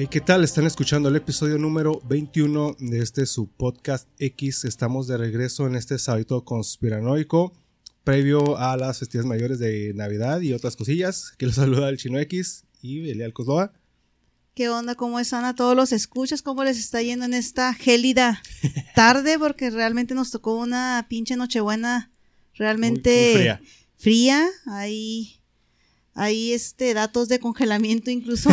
Hey, ¿qué tal? Están escuchando el episodio número 21 de este su podcast X. Estamos de regreso en este sábado conspiranoico previo a las festividades mayores de Navidad y otras cosillas. Que los saluda el Chino X y Elial Cosloa. ¿Qué onda? ¿Cómo están a todos los escuchas? ¿Cómo les está yendo en esta gélida tarde? Porque realmente nos tocó una pinche nochebuena realmente Muy- muy fría. fría. Hay, hay este, datos de congelamiento incluso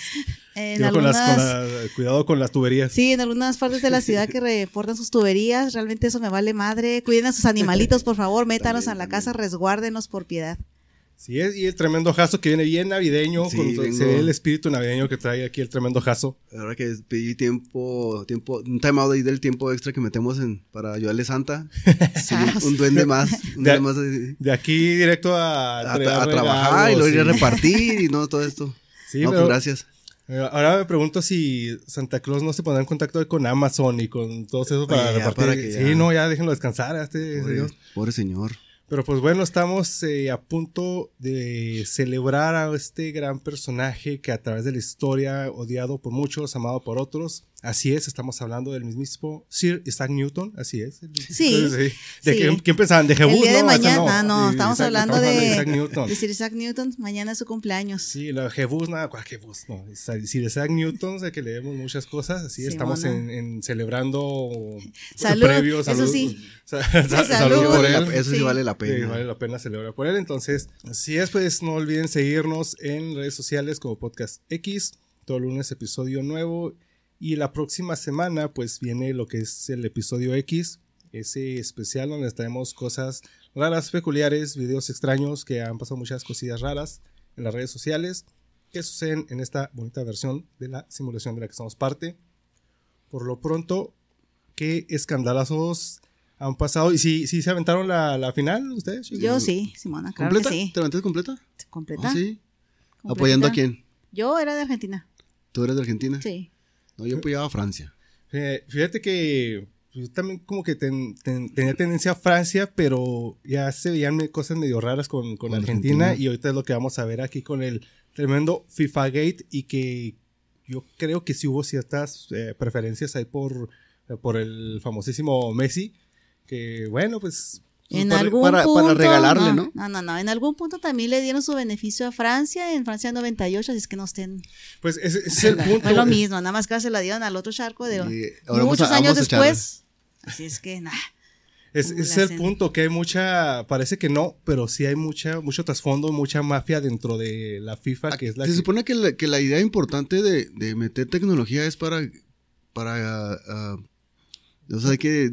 en Cuidado con las- algunas... con la- cuidado con las tuberías. Sí, en algunas partes de la ciudad que reportan sus tuberías, realmente eso me vale madre. Cuiden a sus animalitos, por favor, métanos También, a la casa, resguárdenos por piedad. Sí, es, y el tremendo jazo que viene bien navideño. Sí, con Se ve el espíritu navideño que trae aquí el tremendo jazo. Ahora que pedí tiempo, tiempo, un time out ahí del tiempo extra que metemos en, para ayudarle a Santa. Sí, un, un duende más, un De- duende más de- De aquí directo a, a, a trabajar y luego ir a repartir y no todo esto. Sí, no, pero- pues gracias. Eh, Ahora me pregunto si Santa Claus no se pondrá en contacto con Amazon y con todo eso para Oye, repartir. para que sí, ya- no, ya déjenlo descansar a este Pobre, señor. pobre señor. Pero pues bueno, estamos eh, a punto de celebrar a este gran personaje que a través de la historia, odiado por muchos, amado por otros. Así es, estamos hablando del mismísimo Sir Isaac Newton, así es. Sí, ¿De sí. quién, quién pensaban? ¿De Jebus? El día de no, mañana, no, Sí, estamos Isaac- hablando estamos de, Isaac Newton. de Sir Isaac Newton, mañana es su cumpleaños. Sí, la Jebus, nada, ¿cuál Jebus? No, Sir Isaac Newton, sé que leemos muchas cosas, así Sí, estamos en, en celebrando Salud, previo, eso salud, sí. sa- sa- salud salud. por él. eso sí, Sí. vale la Sí, pena. vale la pena celebrar por él. Entonces, si es, pues no olviden seguirnos en redes sociales como Podcast X. Todo lunes episodio nuevo. Y la próxima semana, pues viene lo que es el episodio X. Ese especial donde traemos cosas raras, peculiares, videos extraños que han pasado muchas cosillas raras en las redes sociales que suceden en esta bonita versión de la simulación de la que somos parte. Por lo pronto, ¿qué escandalazos han pasado? ¿Y si, si se aventaron la, la final ustedes? chicos? Yo sí, Simona, claro ¿Completa? que sí. ¿Te levantaste completa? ¿Completa? Ah, sí. ¿Completita? ¿Apoyando a quién? Yo era de Argentina, ¿Tú eres de Argentina? sí. No, yo apoyaba a Francia. Eh, Fíjate que yo también como que ten- ten- tenía tendencia a Francia, pero ya se veían cosas medio raras con, con Argentina, Argentina. y ahorita es lo que vamos a ver aquí con el tremendo FIFA Gate y que yo creo que sí hubo ciertas eh, preferencias ahí por, por el famosísimo Messi, que bueno, pues... En para- algún para- punto. para regalarle, ¿no? No, no, no. En algún punto también le dieron su beneficio a Francia, en Francia 98, así es que no estén. Pues ese, ese es el punto. Fue lo mismo, nada más que se la dieron al otro charco de ahora muchos a- años después. Así es que, nada. Es, ¿Cómo ese es el punto, que hay mucha, parece que no, pero sí hay mucha, mucho trasfondo, mucha mafia dentro de la FIFA, que es la Se que- supone que la, que la idea importante de, de meter tecnología es para, para ah, o sea, hay que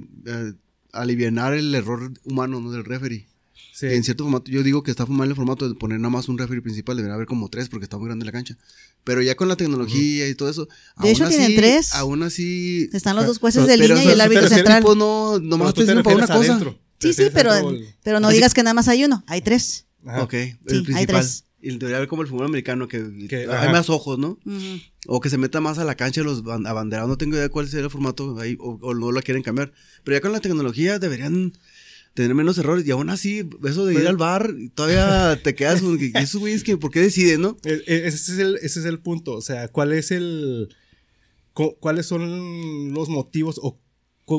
aliviar el error humano ¿no? del referee. Sí. Que en cierto formato, yo digo que está mal el formato de poner nada más un referee principal, debería haber como tres porque está muy grande la cancha. Pero ya con la tecnología y todo eso. De hecho, tienen tres. Aún así. Están los dos jueces de pero línea y el árbitro central. equipos no, nomás tú te sirven para una cosa. adentro, te Sí, sí, pero, no Así digas que nada más hay uno, hay tres. Ajá. Ok, el hay tres. Y debería haber como el fútbol americano, que, Que- hay ajá. más ojos, ¿no? O que se meta más a la cancha los ban- abanderados. No tengo idea cuál sería el formato ahí, o, o no lo quieren cambiar. Pero ya con la tecnología deberían tener menos errores. Y aún así, eso de ir Pero- al bar, todavía te quedas con que esos güeyes que, ¿por qué deciden, no? E- Ese es, el, ese es el punto, o sea, ¿cuál es el... cu- ¿Cuáles son los motivos o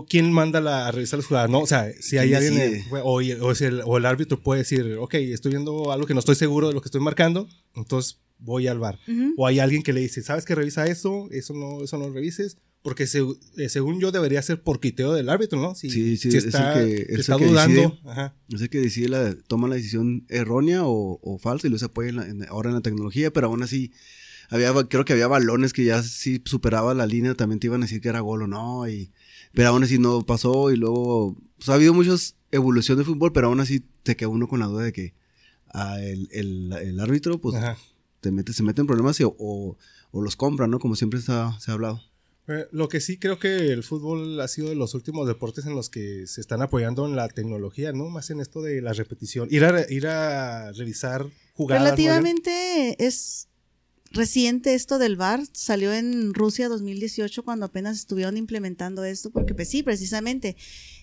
quién manda la, a revisar las jugadas? No, o sea, si hay ¿Quién alguien, o, o si el, o el árbitro puede decir, ok, estoy viendo algo que no estoy seguro de lo que estoy marcando, entonces voy al bar. Ujú. O hay alguien que le dice, ¿sabes que revisa eso? Eso no, eso no lo revises. Porque se- eh, según yo debería ser por quiteo del árbitro, ¿no? Si, Sí, sí, si es el está, que- si es el está que dudando. decide. Ajá. No sé que decide la, toma la decisión errónea o, o falsa y luego se apoya en la- en- ahora en la tecnología, pero aún así había, creo que había balones que ya si superaba la línea también te iban a decir que era gol o no, y, pero aún así no pasó y luego, pues ha habido muchas evolución de fútbol, pero aún así te queda uno con la duda de que ah, el, el- el árbitro pues Ajá. te metes, se meten en problemas y, o, o, o los compran, ¿no? Como siempre se ha, se ha hablado. Eh, Lo que sí creo que el fútbol ha sido de los últimos deportes en los que se están apoyando en la tecnología, ¿no? Más en esto de la repetición. Ir a, ir a revisar jugadas. ¿no? Relativamente es reciente esto del VAR, salió en Rusia 2018 cuando apenas estuvieron implementando esto, porque pues sí, precisamente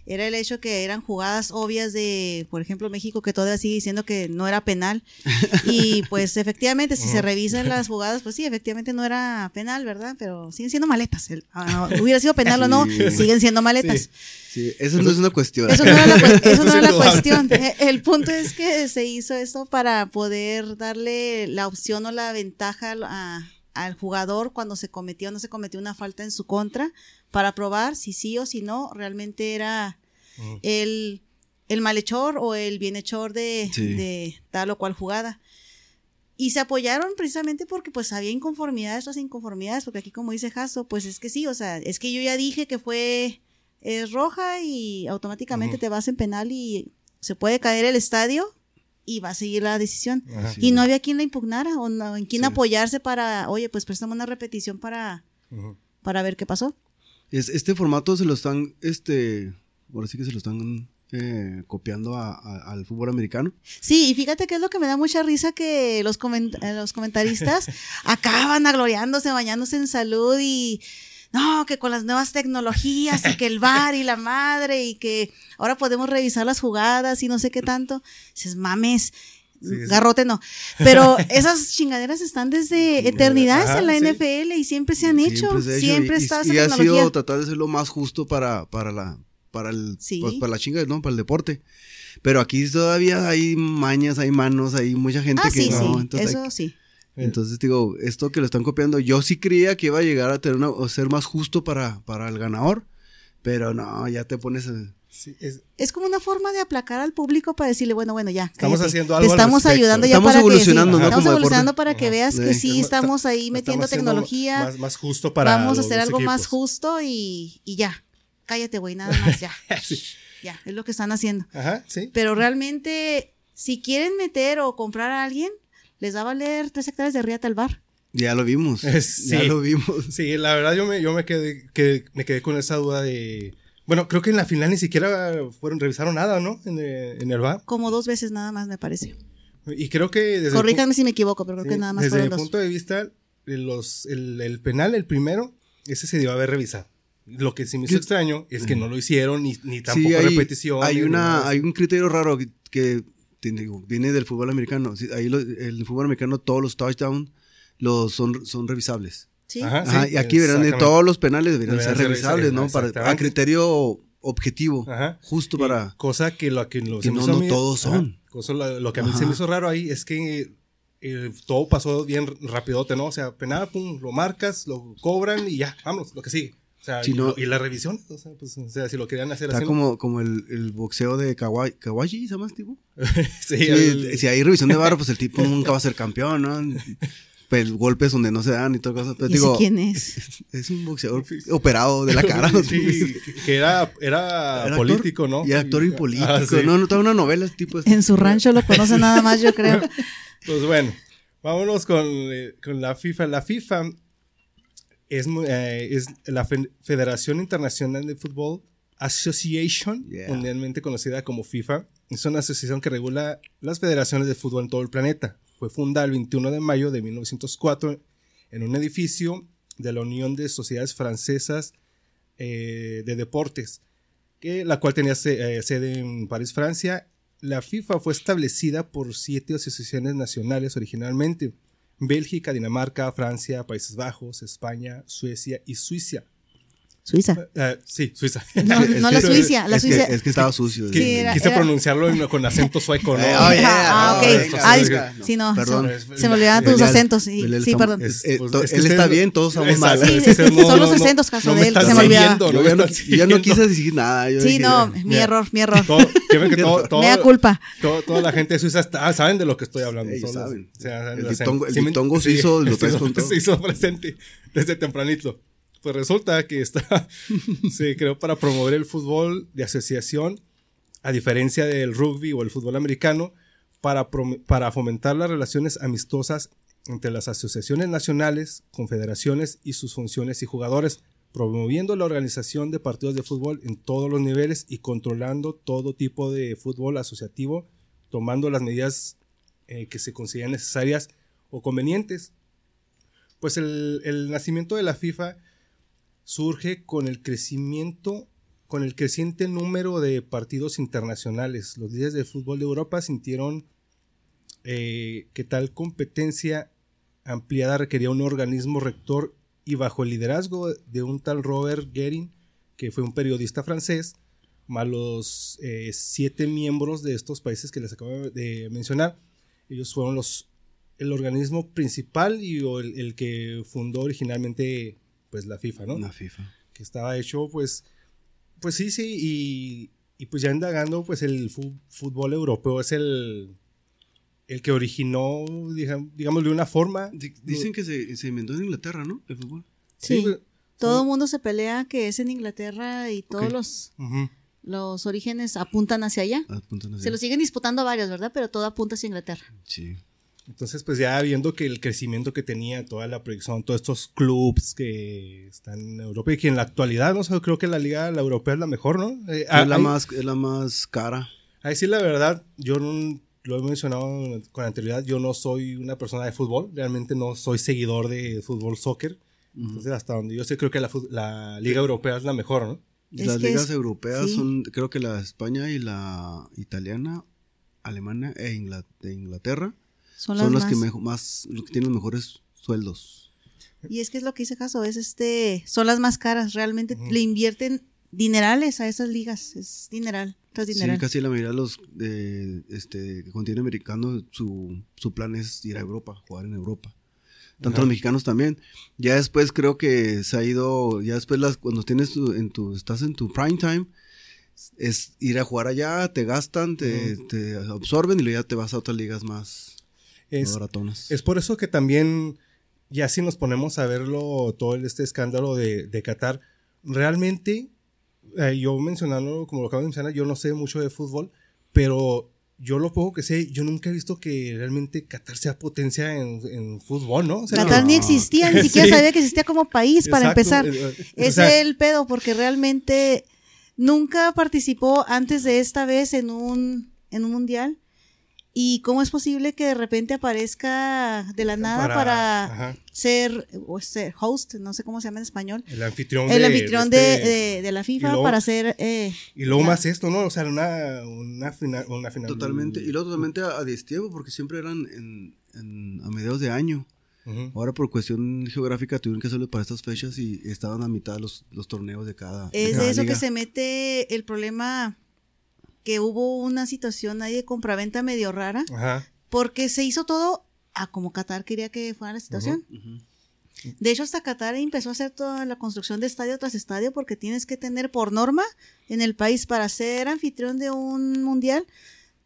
era el hecho que eran jugadas obvias de, por ejemplo, México que todavía sigue diciendo que no era penal y pues efectivamente si se revisan las jugadas, pues sí, efectivamente no era penal, ¿verdad? Pero siguen siendo maletas. El- ah, no, hubiera sido penal o no, siguen siendo maletas. Sí. Sí, eso no es una cuestión. Eso no era la, eso no era la cuestión. Eh, El punto es que se hizo esto para poder darle la opción o la ventaja a- al jugador cuando se cometió o no se cometió una falta en su contra para probar si sí o si no realmente era Ujú. el, el malhechor o el bienhechor de, Sí. de tal o cual jugada. Y se apoyaron precisamente porque pues había inconformidades, otras inconformidades, porque aquí como dice Jaso, pues es que sí, o sea, es que yo ya dije que fue es roja y automáticamente te vas en penal y se puede caer el estadio y va a seguir la decisión. Ajá. Sí. Y no había quien la impugnara o no, en quién Sí. apoyarse para, oye, pues préstame una repetición para, para ver qué pasó. Es- este formato se lo están, este, ahora sí que se lo están eh, copiando a- a- al fútbol americano. Sí, y fíjate que es lo que me da mucha risa que los, coment- eh, los comentaristas acaban agloriándose, bañándose en salud y no, que con las nuevas tecnologías y que el bar y la madre y que ahora podemos revisar las jugadas y no sé qué tanto. Dices, mames. Sí, sí. Garrote no. Pero esas chingaderas están desde eternidades Ajá, en la sí. NFL y siempre se han hecho. se ha Siempre, y- está y, esa ha tecnología. sido tratar de ser lo más justo para, para la, para el, pues, para la chinga, ¿no? Para el deporte. Pero aquí todavía hay mañas, hay manos, hay mucha gente ah, que no. hay- Eso sí. Entonces digo, esto que lo están copiando, yo sí creía que iba a llegar a tener una, o ser más justo para, para el ganador, pero no, ya te pones a- Sí, es- Es como una forma de aplacar al público para decirle, bueno, bueno, ya. Estamos cállate. haciendo Te algo al estamos respecto. ayudando ya Estamos para que. evolucionando, sí, ¿no? Estamos evolucionando deporte. para que Ajá. veas que Sí. Estamos- ahí metiendo estamos tecnología. Más, más justo para. Vamos a hacer algo más equipos. justo y, y ya. Cállate, güey, nada más, ya. Sí. Ya, es lo que están haciendo. Ajá, sí. Pero realmente, si quieren meter o comprar a alguien, les va a valer tres hectáreas de riata al bar. Ya lo vimos. Sí. Ya lo vimos. Sí, la verdad yo me, yo me quedé, que, me quedé con esa duda de... Bueno, creo que en la final ni siquiera fueron, revisaron nada, ¿no? En, el- en el bar. Como dos veces nada más, me parece. Y creo que desde... Corríjanme si me equivoco, pero creo sí, que nada más desde mi punto de vista, los, el, el penal, el primero, ese se debió haber revisado. Lo que sí me hizo extraño es que no lo hicieron, ni, ni tampoco Sí, hay, repetición. hay una, hay un criterio raro que, que, digo, viene del fútbol americano. Ahí lo- el fútbol americano todos los touchdowns los son, son revisables. Sí. Ajá, Ajá, sí, y aquí deberían de exactamente. todos los penales deberían, Deberían ser revisables, ¿no? Para, a criterio objetivo, Ajá. justo Y para... cosa que lo que, no- no mí- todos son. cosa lo, lo que a mí Ajá. se me hizo raro ahí es que eh, todo pasó bien rapidote, ¿no? O sea, penal, pum, lo marcas, lo cobran y ya, vamos, lo que sigue. O sea, Si y, no- y la revisión, o sea, pues, o sea, si lo querían hacer Está así. como, como el, el boxeo de Kawaii, Kawaii, ¿se llama este tipo? sí, Sí, el- si hay revisión de barro, pues el tipo nunca va a ser campeón, ¿no? Pero golpes donde no se dan y todo cosas. Pero ¿Y digo, quién es? es un boxeador operado de la cara. ¿no? sí, que- era, era, Era político, actor, ¿no? Y actor y político. Ah, sí. No, no, toda una novela este tipo. de- En su rancho lo conoce nada más, yo creo. Pues bueno, vámonos con, eh, con la FIFA. La FIFA es, eh, es la Fe- Federación Internacional de Fútbol Association, Yeah. mundialmente conocida como FIFA. Es una asociación que regula las federaciones de fútbol en todo el planeta. Fue fundada el 21 de mayo de 1904 en un edificio de la Unión de Sociedades Francesas eh, de Deportes, que, la cual tenía se- eh, sede en París, Francia. La FIFA fue establecida por siete asociaciones nacionales originalmente. Bélgica, Dinamarca, Francia, Países Bajos, España, Suecia y Suiza. Suiza. Eh, sí, Suiza. No, que- la Suiza, la es que- Suiza. es que estaba sucio. Sí, era- Quise era- pronunciarlo en- con acento sueco, ¿no? Eh, oh, yeah, ah, no, ok. Ay, venga. sí, no, Perdón. se, se me olvidaban tus Belén, acentos. Sí, perdón. es- eh, Pues, to- es que él está bien, todos estamos mal. Sí, que son los acentos, caso de él, se me olvidaba. Yo no, quise decir nada. Sí, no, mi error, mi error. Que que Me da culpa. toda la gente de Suiza saben de lo que estoy hablando. El sí, suizo lo traes con todo. suizo presente desde tempranito. Pues resulta que está, se creó para promover el fútbol de asociación, a diferencia del rugby o el fútbol americano, para, para fomentar las relaciones amistosas entre las asociaciones nacionales, confederaciones y sus funciones y jugadores, promoviendo la organización de partidos de fútbol en todos los niveles y controlando todo tipo de fútbol asociativo, tomando las medidas eh, que se consideran necesarias o convenientes. Pues el, el nacimiento de la FIFA surge con el crecimiento, con el creciente número de partidos internacionales. Los líderes de fútbol de Europa sintieron eh, que tal competencia ampliada requería un organismo rector y bajo el liderazgo de un tal Robert Guerin, que fue un periodista francés, más los eh, siete miembros de estos países que les acabo de mencionar, ellos fueron los el organismo principal y el que fundó originalmente pues la FIFA, ¿no? La FIFA. Que estaba hecho pues pues sí, sí y, y pues ya indagando pues el fútbol europeo es el el que originó digamos, de una forma Di- Dicen que se, se inventó en Inglaterra, ¿no? El fútbol. Sí. pues, Todo el mundo se pelea que es en Inglaterra y todos los, los orígenes apuntan hacia allá. Apuntan. Se lo siguen disputando varios, ¿verdad? Pero todo apunta hacia Inglaterra. Sí. Entonces, pues ya viendo que el crecimiento que tenía toda la proyección, todos estos clubs que están en Europa y que en la actualidad, no sé, creo que la liga la europea es la mejor, ¿no? Eh, es, la ahí- más, es la más cara. A decir la verdad, yo no- lo he mencionado con anterioridad, yo no soy una persona de fútbol, realmente no soy seguidor de fútbol soccer. Entonces, hasta donde yo sé, creo que la, la liga europea es la mejor, ¿no? Es Las ligas es- europeas sí. son, creo que la España y la italiana, alemana e Inglaterra Son son, las que más- mejo- más, los que tienen los mejores sueldos. Y es que es lo que hice caso, es este, son las más caras, realmente le invierten dinerales a esas ligas, es dineral, tras dineral. Sí, casi la mayoría de los de este continente americano su, su plan es ir a Europa, jugar en Europa. Tanto Ajá. los mexicanos también. Ya después creo que se ha ido, ya después las, cuando tienes tu, en tu, estás en tu prime time, es ir a jugar allá, te gastan, te, te absorben y luego ya te vas a otras ligas más Es, por eso que también, ya si nos ponemos a verlo, todo este escándalo de, de Qatar, realmente, eh, yo mencionando, como lo acabo de mencionar, yo no sé mucho de fútbol, pero yo lo poco que sé, yo nunca he visto que realmente Qatar sea potencia en, en fútbol, ¿no? O sea, Qatar no. ni existía, ni siquiera Sí. sabía que existía como país para exacto, empezar. eh, eh, o Es sea, el pedo, porque realmente nunca participó antes de esta vez en un, en un mundial. ¿Y cómo es posible que de repente aparezca de la nada para, ser, o ser host, no sé cómo se llama en español, el anfitrión el de- anfitrión de este- de- de la FIFA luego- para ser... eh, Y luego más esto, ¿no? O sea, una, una final. Una final Totalmente, y luego totalmente a, a destiempo, porque siempre eran en, en- a mediados de año. Ahora por cuestión geográfica tuvieron que hacerlo para estas fechas y estaban a mitad los, los torneos de cada. Es cada de eso liga. que se mete el problema que hubo una situación ahí de compraventa medio rara, Ajá. porque se hizo todo a como Qatar quería que fuera la situación. De hecho, hasta Qatar empezó a hacer toda la construcción de estadio tras estadio porque tienes que tener por norma en el país para ser anfitrión de un mundial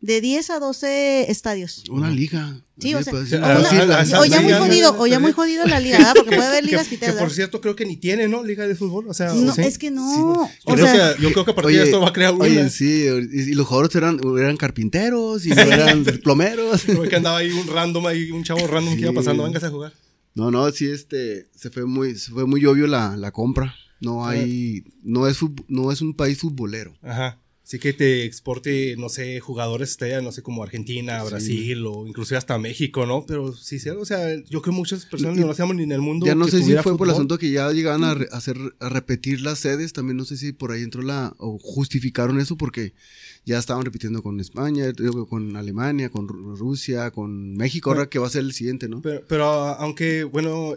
de 10 a 12 estadios. Una liga. Sí, o sea, o una- Ah, o ya muy liga, jodido, ¿no? o ya muy jodido la liga, ¿verdad? porque puede haber Que, ligas que piteras, por cierto creo que ni tiene, ¿no? Liga de fútbol. O sea, No, ¿sí? es que no. o Creo sea, que, yo creo que a partir de esto va a crear una. Oye, sí, y, los jugadores eran, eran carpinteros y no eran plomeros. Como que andaba ahí un random, ahí un chavo random que iba pasando, vengas a jugar. No, no, sí, este, se fue muy, se fue muy obvio la, la compra. No hay, no es, no es un país futbolero. Ajá. Sí que te exporte, no sé, jugadores estrella, no sé, como Argentina, Sí. Brasil o inclusive hasta México, ¿no? Pero sí, sí, o sea, yo creo que muchas personas Y- no hacíamos ni en el mundo. Ya no sé si fue por el asunto que ya llegaban a, re- hacer, a repetir las sedes, también no sé si por ahí entró la, o justificaron eso porque ya estaban repitiendo con España, con Alemania, con Ru- Rusia, con México, ahora que va a ser el siguiente, ¿no? Pero, pero aunque, bueno,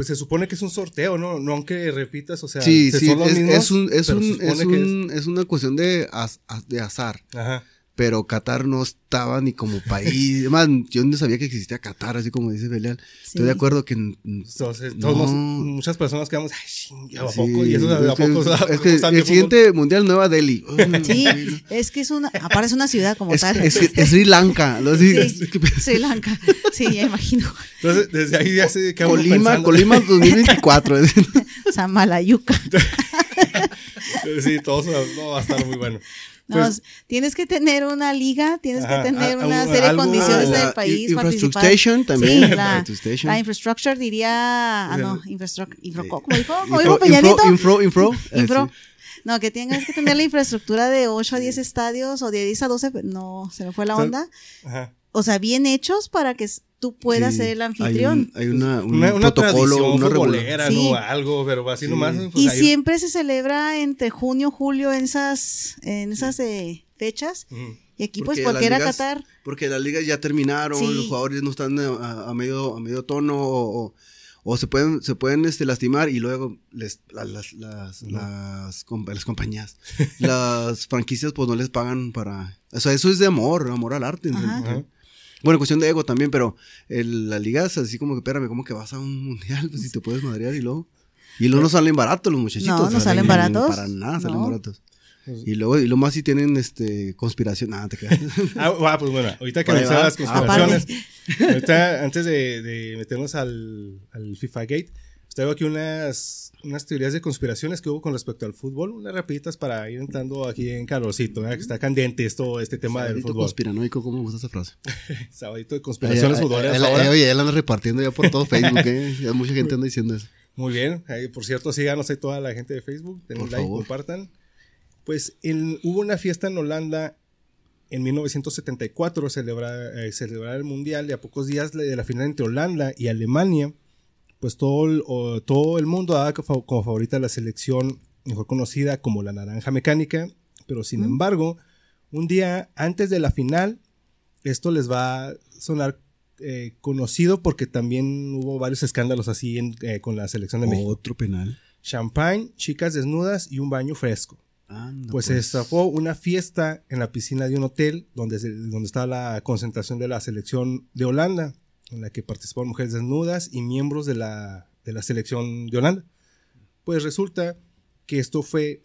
pues se supone que es un sorteo, ¿no? No aunque repitas, o sea, sí, se- sí, son los es, mismos, es un, es, un, es, un- es una cuestión de, az- de azar. Ajá. Pero Qatar no estaba ni como país. Además, yo no sabía que existía Qatar, así como dice Belial. Estoy de acuerdo que. Entonces, No. todos muchas personas quedamos, ay, ¿a Sí? Y eso, ¿a es que- poco? es que el siguiente mundial, Nueva Delhi. Sí, es que es una, aparece una ciudad como Es, tal. es- es Sri Lanka. ¿no? Sí, Sí, Sri Lanka. Sí, ya imagino. Entonces, desde ahí ya se queda uno Colima, pensando. Colima 2024. Samalayuca. Sí, todo eso no, va a estar muy bueno. No, Pues- tienes que tener una liga, tienes que tener a- una a- serie de condiciones Ah, del país. Infrastructure también. Sí, la, la infrastructure diría. Ah, no, infrastructure. Infro, ¿Cómo dijo? ¿Cómo dijo Peña infro, infro, infro, eh, sí. No, que tengas que tener la infraestructura de 8 a 10 estadios o de 10 a 12. No, se me fue la onda. Ajá. O sea, bien hechos para que tú puedas Sí, ser el hay anfitrión. un- Hay, una, un Una, una tradición una futbolera, Sí. ¿no? Algo, pero así Sí. nomás. pues, y siempre se celebra entre junio, julio en esas, en esas eh, fechas. Y aquí, Porque pues, las cualquiera ligas- Qatar. Porque las ligas ya terminaron, Sí. los jugadores no están a, a medio, a medio tono o, o- o se pueden, se pueden este, lastimar y luego les, la- las, las, las, com- las compañías, las franquicias pues no les pagan para... O sea, eso es de amor, amor al arte. Ajá. Ajá. Bueno, cuestión de ego también, pero el, la liga es así como que, espérame, ¿cómo que vas a un mundial? Pues si te puedes madrear y luego... Y luego no salen baratos los muchachitos. No, no salen baratos. Para nada salen No. baratos. Pues- Y luego, y lo más si tienen este conspiración. Nada, te quedas. Ah, ah, pues bueno, ahorita que mencionas las Ah, conspiraciones, ahorita antes de, de meternos al, al FIFA Gate, traigo aquí unas, unas teorías de conspiraciones que hubo con respecto al fútbol, unas rapiditas para ir entrando aquí en calorcito, que está candente esto, este tema del fútbol. conspiranoico, ¿cómo me gusta esa frase? Sabadito de conspiraciones futboleras. Oye, anda repartiendo ya por todo Facebook, ¿eh? Ya mucha gente anda diciendo eso. Muy bien, ahí, por cierto, síganos ahí toda la gente de Facebook, denle Por like, favor. compartan. Pues en- hubo una fiesta en Holanda en 1974, celebrar, eh, celebrar el Mundial y a pocos días de la final entre Holanda y Alemania, pues todo el, o- todo el mundo daba como favorita la selección mejor conocida como la Naranja Mecánica, pero sin Mm. embargo, un día antes de la final, esto les va a sonar eh, conocido porque también hubo varios escándalos así en- eh, con la selección de México. Otro penal. Champagne, chicas desnudas y un baño fresco. Anda, Pues se destapó una fiesta en la piscina de un hotel donde, se- donde estaba la concentración de la selección de Holanda, en la que participaron mujeres desnudas y miembros de la, de la selección de Holanda. Pues resulta que esto fue,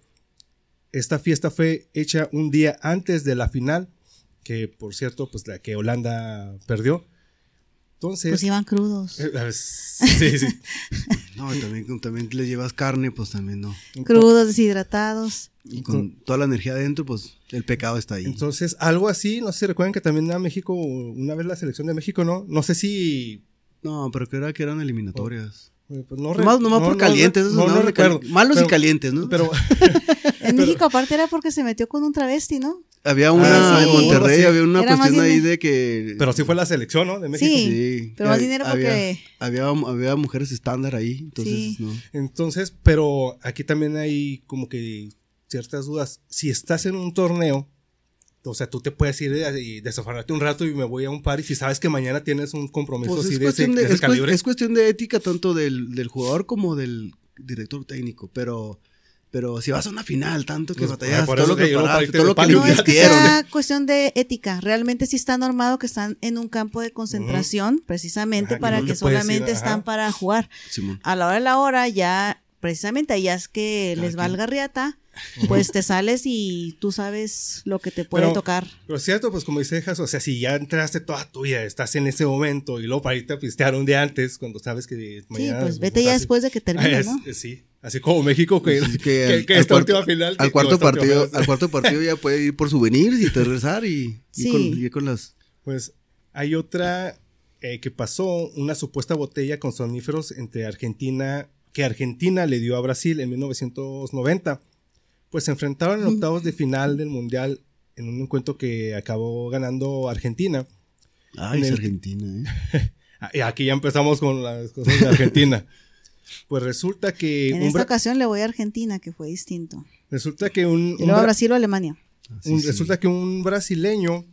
esta fiesta fue hecha un día antes de la final, que por cierto, pues la que Holanda perdió. Entonces, Pues iban crudos. eh, sí, sí. No, y también, también le llevas carne, pues también no. Crudos, deshidratados. Y con toda la energía adentro, pues el pecado está ahí. Entonces, algo así, no sé si recuerdan que también a México, una vez la selección de México, ¿no? No sé si. no, pero que era que eran eliminatorias. eh, pues, no Nomás, nomás no- por no- calientes, no, recuerdo. Malos Pero- y calientes, ¿no? Pero, En Pero- México, aparte, era porque se metió con un travesti, ¿no? había una Ah, en. Monterrey, Sí. había una Era cuestión ahí de que. pero sí fue la selección, ¿no? De México. Sí. Sí. Pero más dinero había- porque- Había, había mujeres estándar ahí, entonces, Sí. ¿no? Entonces, pero aquí también hay como que ciertas dudas. Si estás en un torneo, o sea, tú te puedes ir y desafanarte un rato y me voy a un par y si sabes que mañana tienes un compromiso Pues así es, de ese, cuestión de, de ese es, cu- calibre. es cuestión de ética tanto del, del jugador como del director técnico, pero pero si vas a una final, tanto que Pues, batallas, todo lo que paraste, todo lo que No es que sea cuestión de ética. Realmente sí está normado que están en un campo de concentración, precisamente Ajá, que para no que ir, solamente están para jugar. Simón. A la hora de la hora, ya, precisamente allá es que Cada les quien. valga riata, pues te sales y tú sabes lo que te puede Pero- tocar. Pero cierto, pues como dice Jas, o sea, si ya entraste toda tu vida, estás en ese momento y luego para irte a pistear un día antes, cuando sabes que Sí, mañana... pues vete ya después de que termine, Es- ¿no? es- sí, así como México que, esta cuarto- última final... Al cuarto partido, final- al cuarto partido ya puede ir por souvenirs y te regresar y, y Sí. con, y con las Pues hay otra eh, que pasó, una supuesta botella con soníferos entre Argentina, que Argentina le dio a Brasil en 1990. Pues se enfrentaron en Mm. octavos de final del Mundial en un encuentro que acabó ganando Argentina. Ay, es el- Argentina, ¿eh? Ah, Y aquí ya empezamos con las cosas de Argentina. pues resulta que En esta ocasión le voy a Argentina, que fue distinto. resulta que un, Y un luego a bra- Brasil o Alemania. Así Un- sí. Resulta que un brasileño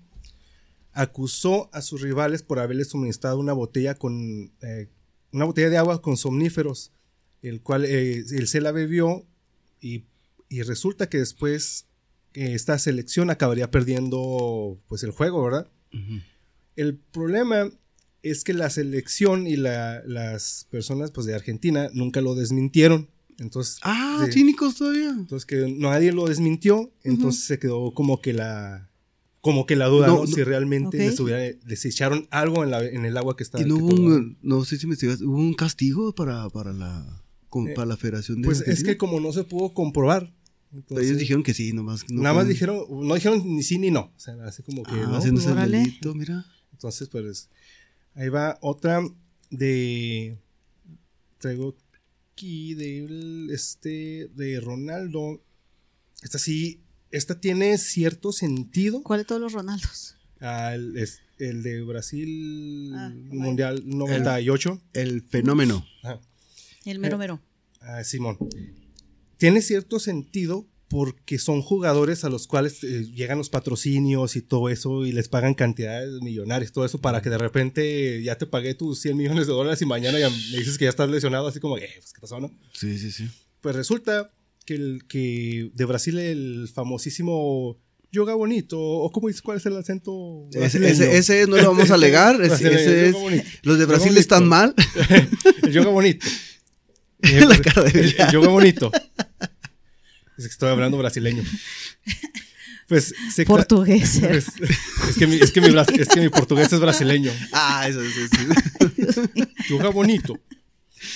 acusó a sus rivales por haberles suministrado una botella con eh, una botella de agua con somníferos, el cual eh, él se la bebió y, y resulta que después eh, esta selección acabaría perdiendo pues el juego, ¿verdad? El problema es que la selección y la- las personas pues de Argentina nunca lo desmintieron, entonces Ah, Sí. cínicos todavía. entonces que nadie lo desmintió, entonces se quedó como que la como que la duda, No, ¿no? no. Si realmente Ok. les, hubiera- les echaron algo en, la- en el agua que estaba. Y no hubo un, no sé si me investigas, hubo un castigo para, para la con- Eh, para la Federación de Pues es que como no se pudo comprobar, Entonces, Ellos dijeron que sí, nomás. no nada más dijeron, no dijeron ni sí ni no. O sea, así como que Ah, no. haciéndose el órale. delito, mira. Entonces, pues ahí va otra de. Traigo aquí de este de Ronaldo. Esta sí, esta tiene cierto sentido. ¿Cuál de todos los Ronaldos? al- es- el de Brasil Ah, Mundial 98. El fenómeno. Ajá. El mero Eh, mero. Ah, Simón. Tiene cierto sentido porque son jugadores a los cuales eh, llegan los patrocinios y todo eso y les pagan cantidades millonarias, todo eso para que de repente ya te pagué tus 100 millones de dólares y mañana ya me dices que ya estás lesionado, así como, eh, pues, ¿qué pasó, no? Sí, sí, sí. Pues resulta que, el, que de Brasil el famosísimo Yoga Bonito, o cómo dices, ¿cuál es el acento? Ese, ese, ese no lo vamos a alegar. ese, es, los de Brasil están mal. el yoga bonito. La cara de el, el yoga bonito. Es que estoy hablando brasileño. Pues se Portugués. era. pues, es, que mi, es, que mi, bras- es que mi portugués es brasileño. Ah, eso, eso. Yoga bonito.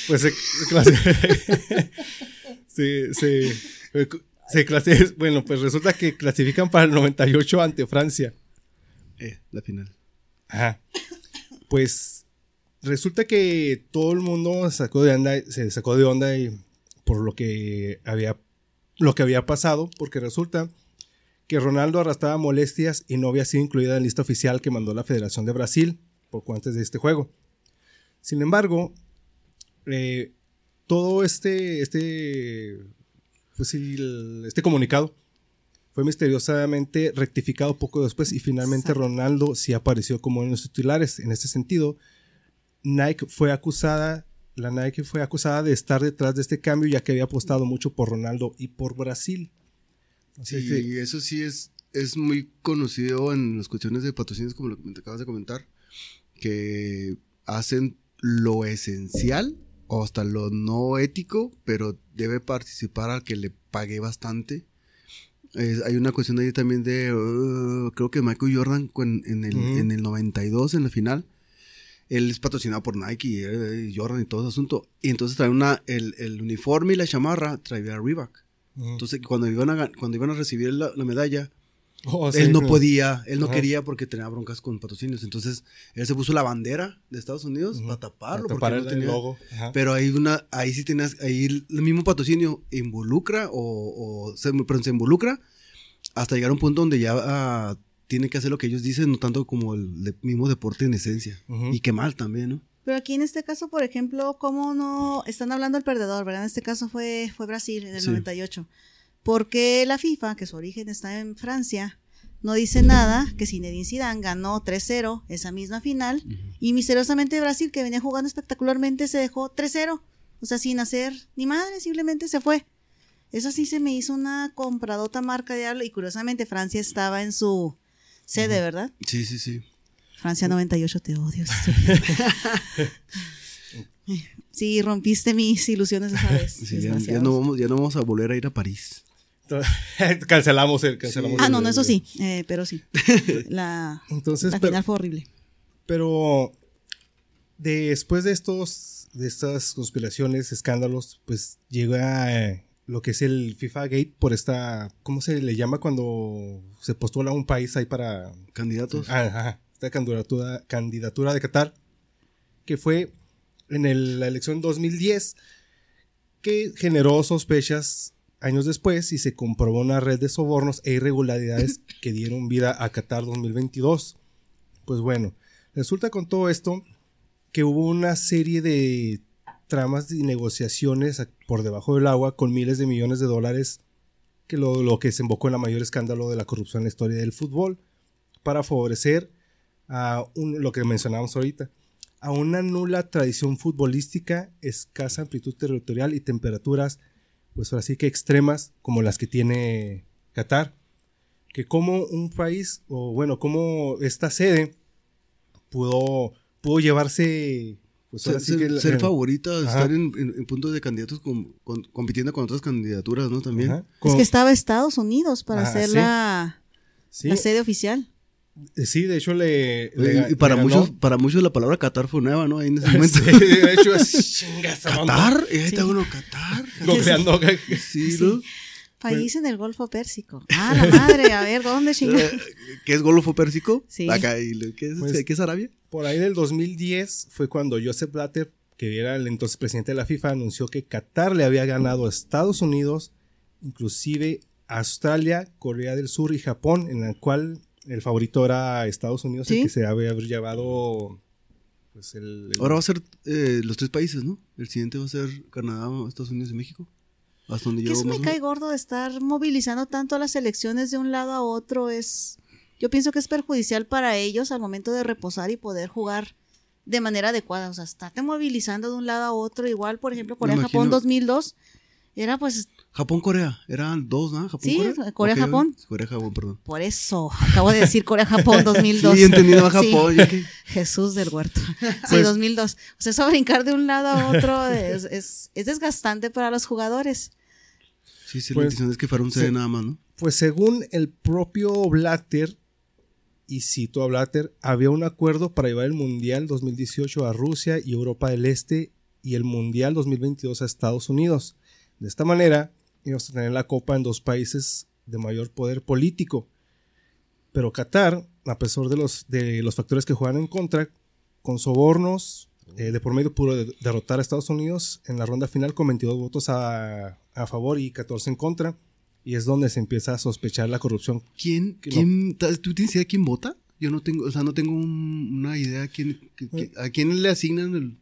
Pues se, se clasi- se, se, se clasi- bueno, pues resulta que clasifican para el 98 ante Francia. Eh, la final. Ajá. Pues resulta que todo el mundo sacó de onda, se sacó de onda y por lo que había lo que había pasado, porque resulta que Ronaldo arrastraba molestias y no había sido incluida en la lista oficial que mandó la Federación de Brasil poco antes de este juego. Sin embargo, eh, todo este, este, pues el- este comunicado fue misteriosamente rectificado poco después y finalmente Exacto. Ronaldo sí apareció como uno de los titulares. En este sentido, Nike fue acusada, la Nike fue acusada de estar detrás de este cambio ya que había apostado mucho por Ronaldo y por Brasil. Así Sí, que- eso sí es, es muy conocido en las cuestiones de patrocinios, como lo que me acabas de comentar, que hacen lo esencial o hasta lo no ético, pero debe participar al que le pague bastante. Es- hay una cuestión ahí también de, uh, creo que Michael Jordan con- en, el, en el 92, en la final, él es patrocinado por Nike y, eh, y Jordan y todo ese asunto. Y entonces trae una, el, el uniforme y la chamarra, traía Reebok. Ujú. Entonces, cuando iban a, cuando iban a recibir la, la medalla, Oh, sí, él no pero- podía, él no Ajá. quería porque tenía broncas con patrocinios. Entonces, él se puso la bandera de Estados Unidos Ujú. para taparlo. para tapar no el tenía- logo. Pero ahí una, ahí sí tenías, ahí el mismo patrocinio involucra o, o se, perdón, se involucra hasta llegar a un punto donde ya ah, tiene que hacer lo que ellos dicen, no tanto como el de- mismo deporte en esencia. Y qué mal también, ¿no? Pero aquí en este caso, por ejemplo, ¿cómo no están hablando del perdedor, verdad? En este caso fue, fue Brasil en el Sí. 98. Porque la FIFA, que su origen está en Francia, no dice nada que Zinedine Zidane ganó 3-0 esa misma final y misteriosamente Brasil, que venía jugando espectacularmente, se dejó 3-0. O sea, sin hacer ni madre, simplemente se fue. Eso sí se me hizo una compradota marca de diablo y curiosamente Francia estaba en su sede, ¿verdad? Sí, sí, sí. Francia 98, te odio. Sí, rompiste mis ilusiones esa vez. Sí, ya, no vamos, ya no vamos a volver a ir a París. cancelamos el, cancelamos Ah, el- no, no, eso sí, eh, pero sí. La, Entonces, la pero- final fue horrible. Pero después de estos, de estas conspiraciones, escándalos, pues llega eh, lo que es el FIFA Gate por esta, ¿cómo se le llama cuando se postula un país ahí para Candidatos. Ah, ajá, esta candidatura, candidatura de Qatar, que fue en el- la elección 2010, que generó sospechas años después y se comprobó una red de sobornos e irregularidades que dieron vida a Qatar 2022. Pues bueno, resulta con todo esto que hubo una serie de tramas y negociaciones por debajo del agua con miles de millones de dólares, que lo, lo que desembocó en la mayor escándalo de la corrupción en la historia del fútbol para favorecer a lo que mencionábamos ahorita, a una nula tradición futbolística, escasa amplitud territorial y temperaturas, pues ahora sí que extremas como las que tiene Qatar, que como un país, o bueno, como esta sede pudo, pudo llevarse, pues ahora ser, sí ser- que el- ser el- favorita, Ajá. estar en, en, en puntos de candidatos con- con- compitiendo con otras candidaturas, ¿no? También. Ajá, Es que estaba Estados Unidos para Ah, hacer sí. la, sí, la sede oficial. eh, sí, de hecho le... Y- le- y para le ganó. muchos, para muchos la palabra Qatar fue nueva, ¿no? Ahí en ese momento. Sí, de hecho es chingas, ¿Qatar? Y ahí está Sí. uno, Qatar. Googleando. Sí, ¿no? País en el Golfo Pérsico. Ah, la madre, a ver, ¿dónde chingada? Eh, ¿Qué es Golfo Pérsico? Sí. Acá, ¿y lo- ¿qué, es, Pues- ¿Qué es Arabia? Por ahí del 2010 fue cuando Joseph Blatter, que era el entonces presidente de la FIFA, anunció que Qatar le había ganado a Estados Unidos, inclusive a Australia, Corea del Sur y Japón, en la cual el favorito era Estados Unidos, Sí. el que se había llevado pues el, el- Ahora va a ser eh, los tres países, ¿no? El siguiente va a ser Canadá, Estados Unidos y México. Hasta donde Que yo eso me cae gordo de estar movilizando tanto a las elecciones de un lado a otro. Es, yo pienso que es perjudicial para ellos al momento de reposar y poder jugar de manera adecuada. O sea, estarte movilizando de un lado a otro. Igual, por ejemplo, Corea-Japón imagino- 2002 era pues Japón-Corea. Eran dos, ¿no? Sí, ¿Japón-Corea? Corea-Japón. Corea-Japón, perdón. por eso. Acabo de decir Corea-Japón 2002. Sí, entendido a Sí. Japón. Jesús del huerto. Sí, Pues- 2002. O sea, eso brincar de un lado a otro es, es, es desgastante para los jugadores. Sí, sí, Pues, la intención es que fuera un CD sí. nada más, ¿no? Pues según el propio Blatter, y cito a Blatter, había un acuerdo para llevar el Mundial 2018 a Rusia y Europa del Este y el Mundial 2022 a Estados Unidos. De esta manera, íbamos a tener la Copa en dos países de mayor poder político. Pero Qatar, a pesar de los, de los factores que juegan en contra, con sobornos, eh, de por medio pudo de- derrotar a Estados Unidos en la ronda final con 22 votos a, a favor y 14 en contra. Y es donde se empieza a sospechar la corrupción. ¿Quién, no. quién, ¿Tú tienes idea de quién vota? Yo no tengo, o sea, no tengo un- una idea de quién, que- que- a quién le asignan el...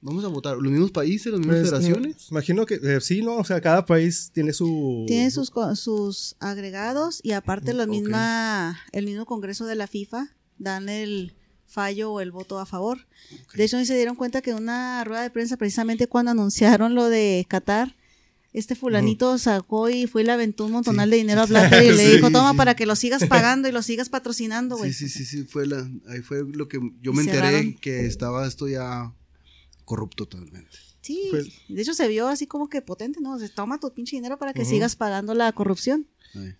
Vamos a votar, ¿los mismos países, las mismas Pues, federaciones? eh, imagino que eh, sí, ¿no? O sea, cada país tiene su... Tiene sus, co- sus agregados y aparte la misma, el mismo Congreso de la FIFA dan el fallo o el voto a favor. De hecho, ni se dieron cuenta que en una rueda de prensa, precisamente cuando anunciaron lo de Qatar, este fulanito sacó y fue y le aventó un montonal Sí. de dinero a Blatter y le Sí, dijo, toma sí. para que lo sigas pagando y lo sigas patrocinando, güey. Sí, sí, sí, sí, fue la, ahí fue lo que yo me enteré cerraron. que estaba esto ya corrupto totalmente. Sí, Pues- de hecho se vio así como que potente, ¿no? O sea, toma tu pinche dinero para que sigas pagando la corrupción.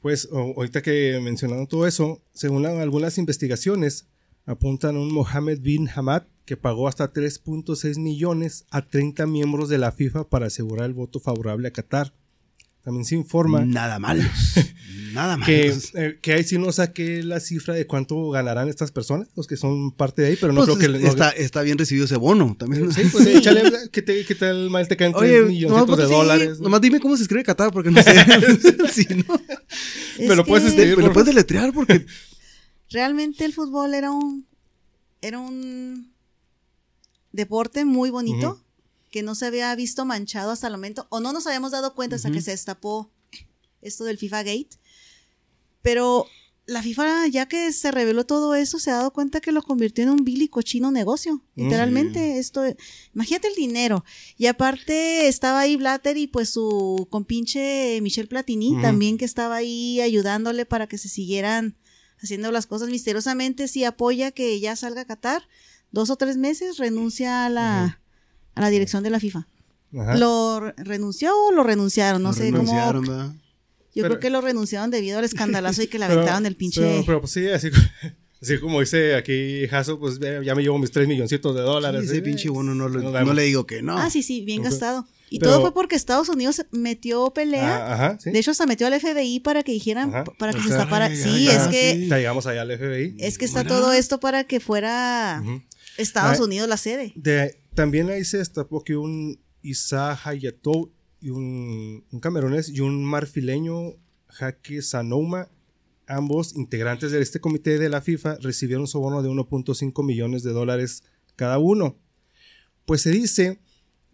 Pues ahorita que mencionando todo eso, según algunas investigaciones, apuntan a un Mohammed bin Hamad que pagó hasta 3.6 millones a 30 miembros de la FIFA para asegurar el voto favorable a Qatar. También se informa Nada malos. Nada malos. que, eh, que ahí sí no saqué la cifra de cuánto ganarán estas personas, los que son parte de ahí, pero no Pues, creo que... no- está, está bien recibido ese bono también. Sí, pues Sí. échale, ¿qué, te, ¿qué tal mal te caen 3 Oye, nomás milloncitos porque de sí, dólares? nomás dime cómo se escribe Qatar, porque no sé. Sí, ¿no? Es lo puedes escribir, puedes deletrear porque realmente el fútbol era un era un deporte muy bonito que no se había visto manchado hasta el momento o no nos habíamos dado cuenta hasta que se destapó esto del FIFA Gate. Pero la FIFA ya que se reveló todo eso se ha dado cuenta que lo convirtió en un vil y cochino negocio literalmente. esto imagínate el dinero. Y aparte estaba ahí Blatter y pues su compinche Michel Platini también que estaba ahí ayudándole para que se siguieran haciendo las cosas misteriosamente, si apoya que ya salga a Qatar, dos o tres meses renuncia a la, a la dirección de la FIFA. Ajá. ¿Lo re- renunció o lo renunciaron? No lo sé renunciaron, cómo. ¿verdad? Yo Pero- creo que lo renunciaron debido al escandalazo y que le Pero- aventaron el pinche. Pero, pero, pues sí, así, así como dice aquí Jaso, pues ve, ya me llevo mis 3 milloncitos de dólares. Sí, ese ¿eh? pinche bono no, vemos. le digo que no. Ah, sí, sí, bien gastado. Y Pero- todo fue porque Estados Unidos metió pelea. Ah, ajá, sí. De hecho, hasta metió al FBI para que dijeran, Ajá. para que O se ay, sí, ay, es que, sí. Ya llegamos allá al FBI. es que está Bueno. todo esto para que fuera. Estados Ah, Unidos la sede. De, también ahí se destapó que un Isa Hayatou y un, un camerunés y un marfileño, Jaque Sanouma, ambos integrantes de este comité de la FIFA, recibieron un soborno de 1.5 millones de dólares cada uno. Pues se dice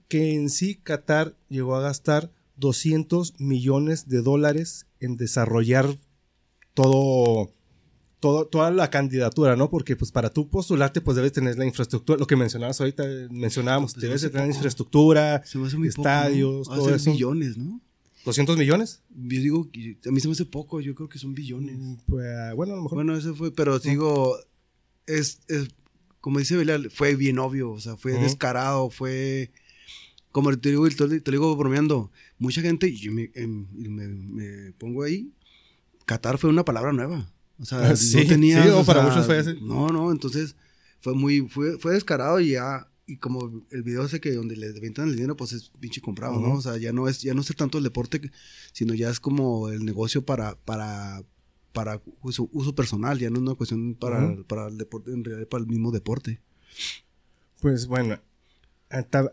que en sí Qatar llegó a gastar 200 millones de dólares en desarrollar todo, todo, toda la candidatura, ¿no? Porque pues para tú postularte pues debes tener la infraestructura, lo que mencionabas ahorita, eh, mencionábamos, Pues, debes tener poco. infraestructura, Se estadios, poco, ¿no? Todo eso. billones, ¿no? 200 millones. Yo digo, que a mí se me hace poco, yo creo que son billones. Mm, Pues, bueno, a lo mejor. Bueno, eso fue, pero digo, es, es- como dice Belal, fue bien obvio, o sea, fue descarado, fue, como te digo, te, te digo bromeando, mucha gente, y me, em, me- me pongo ahí, Qatar fue una palabra nueva, o sea, Sí, no tenía, sí, o para muchos fue así. No, no, entonces fue muy, fue, fue descarado y ya, y como el video ese que donde le avientan el dinero, pues es pinche comprado, ¿no? O sea, ya no es, ya no es tanto el deporte, sino ya es como el negocio para, para, para uso, uso personal, ya no es una cuestión para, para el deporte, en realidad para el mismo deporte. Pues bueno,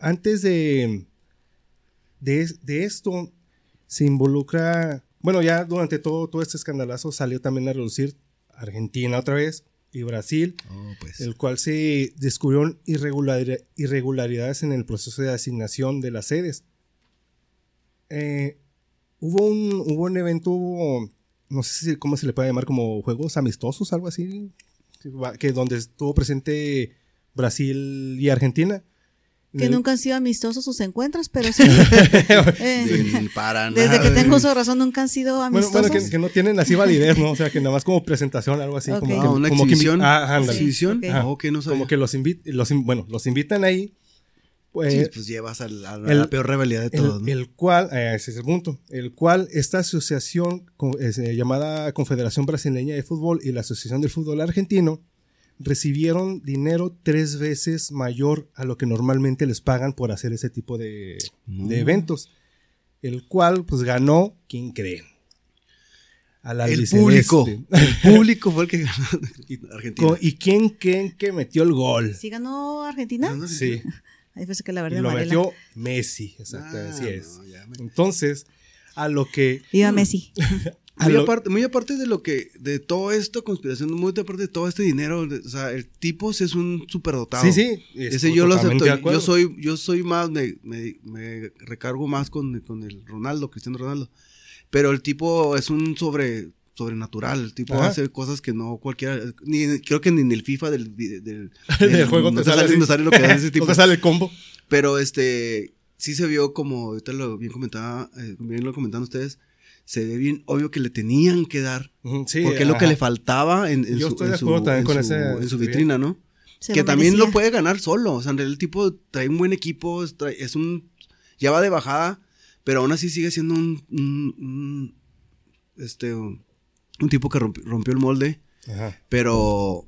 antes de, de, de esto se involucra, bueno, ya durante todo, todo este escandalazo salió también a reducir Argentina otra vez y Brasil, Oh, pues. el cual se descubrieron irregular- irregularidades en el proceso de asignación de las sedes. Eh, hubo, un, hubo un evento, no sé si, cómo se le puede llamar, como juegos amistosos, algo así, que donde estuvo presente Brasil y Argentina. Que el- nunca han sido amistosos sus encuentros, pero sí. Eh, para desde nada. que tengo de razón nunca han sido Bueno, amistosos. bueno que, que no tienen así validez, ¿no? O sea, que nada más como presentación, algo así. Como, Ah, que, una como que exhibición. ah, ándale. ¿Exhibición? Ok. Ah, ok, no sabía. Como que los, invi- los in- bueno, los invitan ahí. Pues, Sí, pues llevas a la, a la el- peor rivalidad de el, todos, ¿no? el cual, eh, ese es el punto, el cual esta asociación eh, llamada Confederación Brasileña de Fútbol y la Asociación del Fútbol Argentino recibieron dinero tres veces mayor a lo que normalmente les pagan por hacer ese tipo de, No. de eventos, el cual pues ganó, ¿quién creen? A la el público. El público fue el que ganó. Argentina. ¿Y quién creen que metió el gol? ¿Sí ganó Argentina? ¿No? Sí, Ahí que la y verdad lo metió Messi, exacto, Ah, así es. no, ya me- Entonces, a lo que Viva Messi. Muy lo- aparte, muy aparte de lo que, de todo esto, conspiración, muy aparte de todo este dinero, o sea, el tipo sí es un superdotado. Sí, sí. Ese yo lo acepto. Yo soy, yo soy más, me, me, me recargo más con, con el Ronaldo, Cristiano Ronaldo. Pero el tipo es un sobre, sobrenatural. El tipo Ajá. hace cosas que no cualquiera, ni, creo que ni en el FIFA del, del, del, Del juego no te sale, no sale lo que hace ese No tipo. te sale el combo. Pero este, sí se vio como, ahorita lo bien comentaba, eh, bien lo comentaban ustedes, se ve bien obvio que le tenían que dar. Sí, porque es lo que le faltaba en, en Yo su, estoy de en su- acuerdo también en con su- ese- en su vitrina, ¿no? Se que lo también lo puede ganar solo. O sea, en realidad el tipo trae un buen equipo, es, trae- es un. Ya va de bajada, pero aún así sigue siendo un. un- un- este. Un, un tipo que rompi- rompió el molde. Ajá. Pero.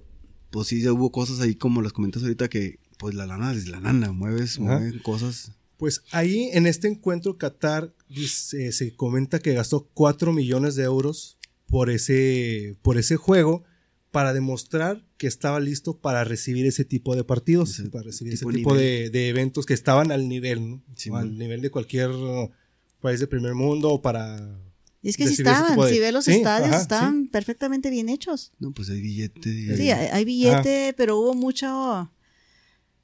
Pues sí, ya hubo cosas ahí, como las comentas ahorita, que. Pues la lana es la lana, mueves, Ajá. mueven cosas. Pues ahí en este encuentro Qatar dice- se comenta que gastó 4 millones de euros por ese, por ese juego para demostrar que estaba listo para recibir ese tipo de partidos, Ese para recibir tipo ese de tipo de, eventos que estaban al nivel, ¿no? Sí, al man. nivel de cualquier país de primer mundo o para... Y es que sí estaban, de- si ves los Sí, estadios, ajá, estaban perfectamente bien hechos. No, pues hay billete. y Sí, hay- hay, hay billete, pero hubo mucho,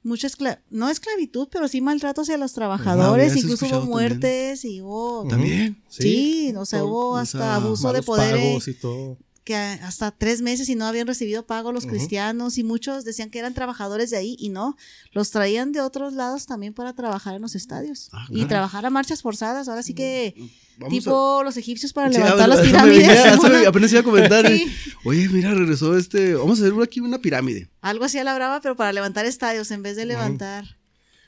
mucha no esclavitud, pero sí maltrato hacia los trabajadores, incluso hubo escuchado también. muertes y hubo... También. Sí, o sea, hubo o hasta sea, abuso de poder, pagos y todo. que hasta tres meses y no habían recibido pago los cristianos y muchos decían que eran trabajadores de ahí y no, los traían de otros lados también para trabajar en los estadios Ah, y trabajar a marchas forzadas, ahora sí que Vamos a- tipo los egipcios para Sí, levantar a- las pirámides. venía, apenas iba a comentar. Sí. Oye, mira, regresó este. Vamos a hacer aquí una pirámide. Algo así a la brava, pero para levantar estadios en vez de levantar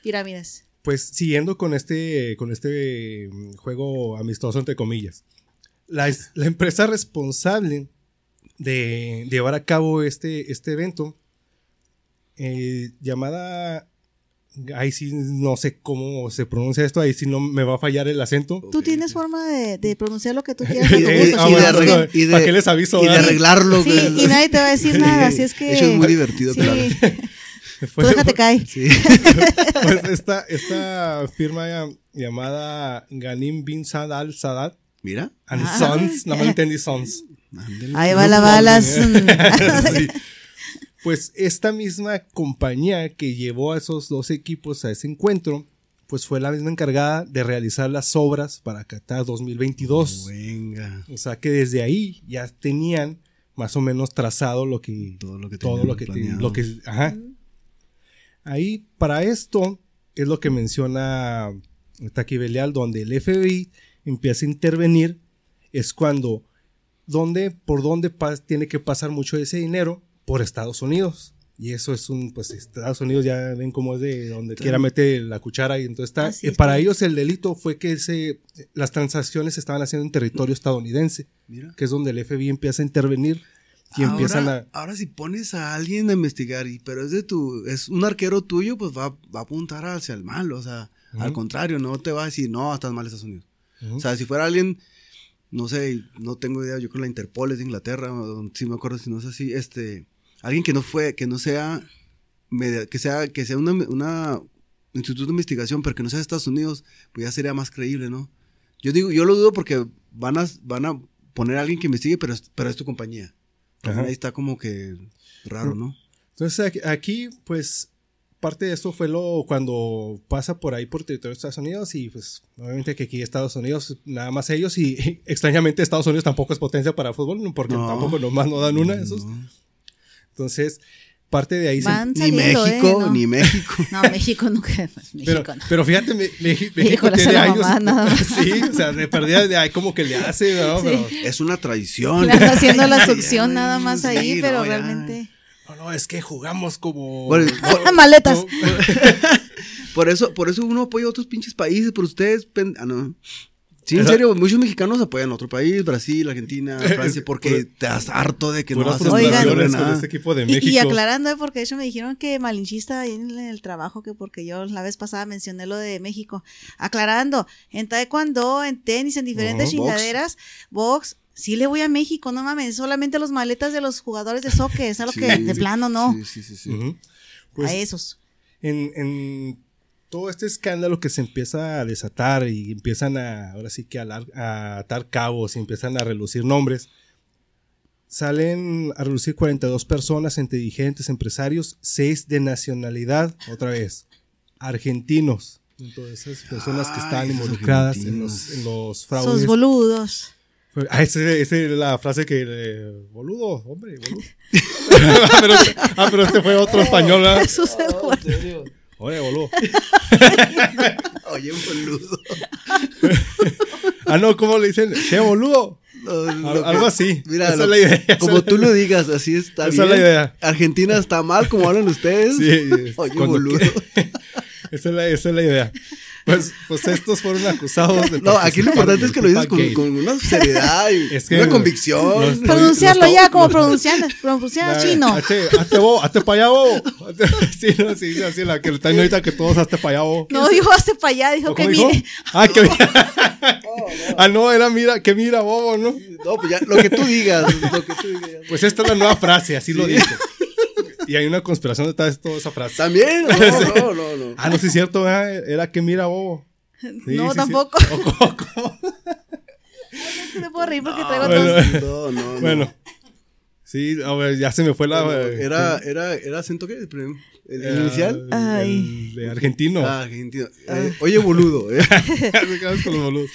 pirámides. Pues siguiendo con este, con este mm, juego amistoso, entre comillas. La, es- la empresa responsable de, de llevar a cabo este, este evento, eh, llamada. Ahí sí no sé cómo se pronuncia esto, ahí sí no me va a fallar el acento. Tú tienes forma de, de pronunciar lo que tú quieras. Y de- gusto, ah, y de chicos. arreglar- y de- ¿Para qué les aviso? Y de arreglarlo. Sí, y nadie te va a decir nada, así es que... De hecho, es muy divertido, Sí. claro. Tú déjate caer. Sí. Pues esta, esta firma llamada Ganim Bin Saad Al Sadat Mira. and Ah. Sons, no me entendí Sons. Ahí va la balas. Sí. Pues esta misma compañía que llevó a esos dos equipos a ese encuentro, pues fue la misma encargada de realizar las obras para Qatar 2022. Venga. O sea que desde ahí ya tenían más o menos trazado lo que Todo lo que todo tenían lo que lo ajá. Ahí para esto es lo que menciona Taki Belial donde el FBI empieza a intervenir es cuando donde por dónde tiene que pasar mucho de ese dinero por Estados Unidos. Y eso es un, pues Estados Unidos ya ven cómo es de donde quiera meter la cuchara y entonces está. Así es, para ellos el delito fue que ese, las transacciones se estaban haciendo en territorio estadounidense Mira. que es donde el FBI empieza a intervenir y empiezan ahora, a... Ahora si pones a alguien a investigar, y, pero es de tu, es un arquero tuyo, pues va, va a apuntar hacia el mal, o sea, al contrario, no te va a decir, no, estás mal Estados Unidos. O sea, si fuera alguien, no sé, no tengo idea, yo creo que la Interpol es de Inglaterra, si me acuerdo si no es así, este, alguien que no fue, que no sea, que sea, que sea una, una instituto de investigación, pero que no sea de Estados Unidos, pues ya sería más creíble, ¿no? Yo digo, yo lo dudo porque van a, van a poner a alguien que investigue, pero pero es tu compañía. Ahí está como que raro, ¿no? Entonces aquí, pues, parte de esto fue lo cuando pasa por ahí por territorio de Estados Unidos y pues obviamente que aquí Estados Unidos nada más ellos y extrañamente Estados Unidos tampoco es potencia para fútbol porque tampoco nomás no dan una de esos. Entonces, parte de ahí Van ni saliendo, México, ¿eh? No. ni México. No, México nunca. México Pero, no. pero fíjate, me- me- México, México le hace tiene años. mamá, nada más. Sí, o sea, de perdida de ahí como que le hace, ¿no? Pero, Es una traición. Le anda haciendo la succión nada más ahí, pero realmente. no, no, es que jugamos como. Bueno, Maletas. Por eso, por eso uno apoya a otros pinches países, por ustedes, pen- ah, no. Sí, en Esa- serio, muchos mexicanos apoyan a otro país, Brasil, Argentina, Francia, porque te das harto de que no frustraciones nada. con este equipo de México. y aclarando, ¿eh? porque de hecho me dijeron que malinchista ahí en el trabajo, que porque yo la vez pasada mencioné lo de México. Aclarando, en taekwondo, en tenis, en diferentes Ujú, box. chingaderas, box, sí le voy a México, no mames, solamente los maletas de los jugadores de soccer, es algo Sí, que de plano no, Sí, sí, sí. Pues, a esos. en, en todo este escándalo que se empieza a desatar y empiezan a, ahora sí que a, lar- a atar cabos y empiezan a relucir nombres, salen a relucir 42 personas entre dirigentes, empresarios, 6 de nacionalidad, otra vez, argentinos. Todas esas personas que están involucradas en los, en los Sos fraudes. boludos. Ah, esa es la frase que. eh, boludo, hombre, boludo. pero, ah, pero este fue otro español, ¿verdad? Jesús Eduardo. Oye, boludo. Oye, un boludo. Ah, no, ¿cómo le dicen? ¿Qué boludo? Que- algo así. Mira, Esa lo- es la idea. Como tú lo digas, así está Esa bien. es la idea. Argentina está mal, como hablan ustedes. Sí, Oye, boludo. que- esa, es la, esa es la idea. Pues, pues estos fueron acusados de No, aquí lo importante es que lo dices con, con una seriedad y Es que una los- convicción. Pronunciarlo Los- ya los- como los- pronunciar, pronunciar Nah, chino. Hazte, hazte bobo, hazte para allá, bobo. Hazte- Sí, no, sí, así la que le están ahorita que todos hazte para allá, bobo. No dijo para allá, dijo ¿O que dijo? mire. Ah, que mira. Ah, no, era mira, que mira, bobo, ¿no? No, pues ya, lo que tú digas. lo que tú digas. Pues esta es la nueva frase, así lo Sí. dijo. Y hay una conspiración detrás de toda esa frase. También, no, no, no, no. Ah, no, sí es cierto, ¿verdad? era que mira, bobo. Sí, No, sí, sí. tampoco. ¿O cómo, cómo? Es que no puedo reír porque traigo bueno. tos. No, no, no. Bueno. Sí, a ver, ya se me fue la. eh, Era, era, era acento qué? El, el era inicial. Ay. el de argentino. Ah, argentino. Eh, oye, boludo. eh. Con los boludos.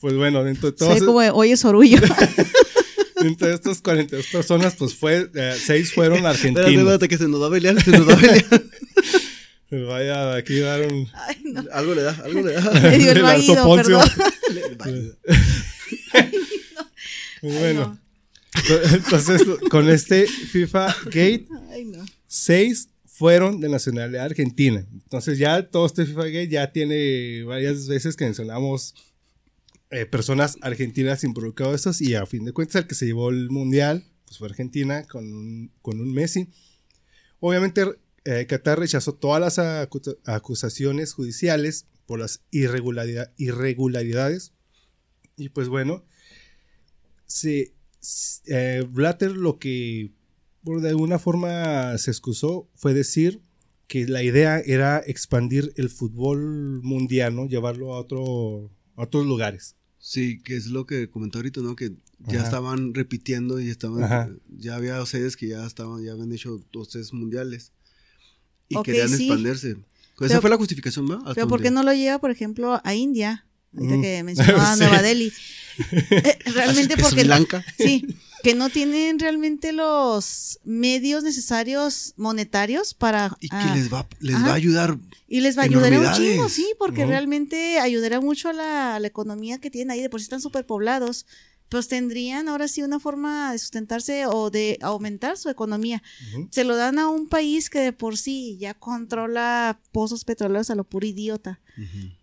Pues bueno, dentro de todas, Soy como, oye, sorullo. dentro de estas 42 personas, pues fue, eh, seis fueron argentinos. espérate, que se nos va a pelear, se nos va a pelear. Vaya, aquí dar un. Ay, no. algo le da, algo le da. Me dio el vaído, perdón. Pues bueno. Entonces, con este FIFA Gate, Ay, no. seis fueron de nacionalidad argentina. Entonces ya todo este FIFA Gate ya tiene varias veces que mencionamos eh, personas argentinas involucradas estos y a fin de cuentas el que se llevó el mundial pues fue Argentina con un, con un Messi. Obviamente eh, Qatar rechazó todas las acu- acusaciones judiciales por las irregularidad- irregularidades y pues bueno, se, eh, Blatter lo que por de alguna forma se excusó fue decir que la idea era expandir el fútbol mundial, ¿no? Llevarlo a, otro, a otros lugares. Sí, que es lo que comentó ahorita, ¿no? Que ya Ajá. estaban repitiendo y estaban, Ajá. ya había sedes que ya estaban, ya habían hecho dos, tres mundiales. Y querían sí. expandirse. Esa fue la justificación. Hasta Pero ¿por qué no lo lleva, por ejemplo, a India? Ahorita Mm. que mencionaba Sí. Nueva Delhi. Eh, realmente Sri porque... Lanka. Sí, que no tienen realmente los medios necesarios monetarios para... Y que ah, les va, les ajá. va a ayudar. y les va a ayudar un enormidades. chingo, sí, porque realmente ayudará mucho a la, a la economía que tienen ahí, de por sí están súper poblados, pues tendrían ahora sí una forma de sustentarse o de aumentar su economía. Se lo dan a un país que de por sí ya controla pozos petroleros a lo puro idiota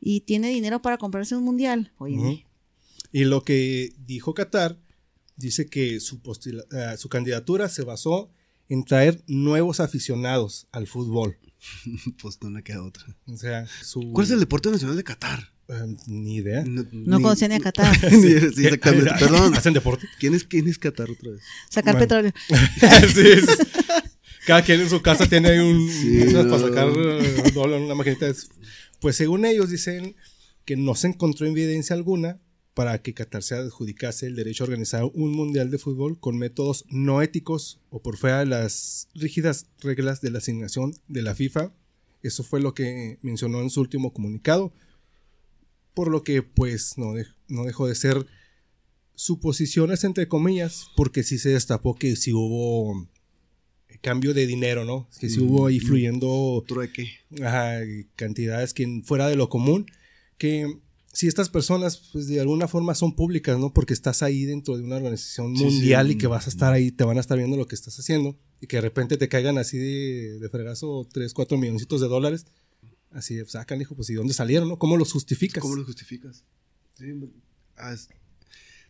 y tiene dinero para comprarse un mundial. Oye. Y lo que dijo Qatar dice que su, postula- eh, su candidatura se basó en traer nuevos aficionados al fútbol. Pues no le queda otra. O sea, su... ¿Cuál es el deporte nacional de Qatar? Eh, ni idea. No conocía ni a Qatar. sí, exactamente. Perdón. ¿Hacen deporte? ¿Quién es, ¿Quién es Qatar otra vez? Sacar Bueno. petróleo. Sí, es- Cada quien en su casa tiene ahí un Sí, no. para sacar eh, dólar, una maquinita. de- Pues según ellos dicen que no se encontró evidencia alguna para que Qatar se adjudicase el derecho a organizar un mundial de fútbol con métodos no éticos o por fuera de las rígidas reglas de la asignación de la FIFA. Eso fue lo que mencionó en su último comunicado. Por lo que pues no, no dejó de ser suposiciones entre comillas, porque sí se destapó que sí hubo cambio de dinero, ¿no? Que sí hubo ahí fluyendo Trueque. ajá, cantidades que fuera de lo común, que si estas personas pues de alguna forma son públicas, ¿no? Porque estás ahí dentro de una organización mundial sí. y que vas a estar ahí, te van a estar viendo lo que estás haciendo y que de repente te caigan así de, de fregazo 3, 4 milloncitos de dólares. Así de, sacan, hijo, pues ¿y dónde salieron, no? ¿Cómo los justificas? ¿Cómo lo justificas? Sí, ah,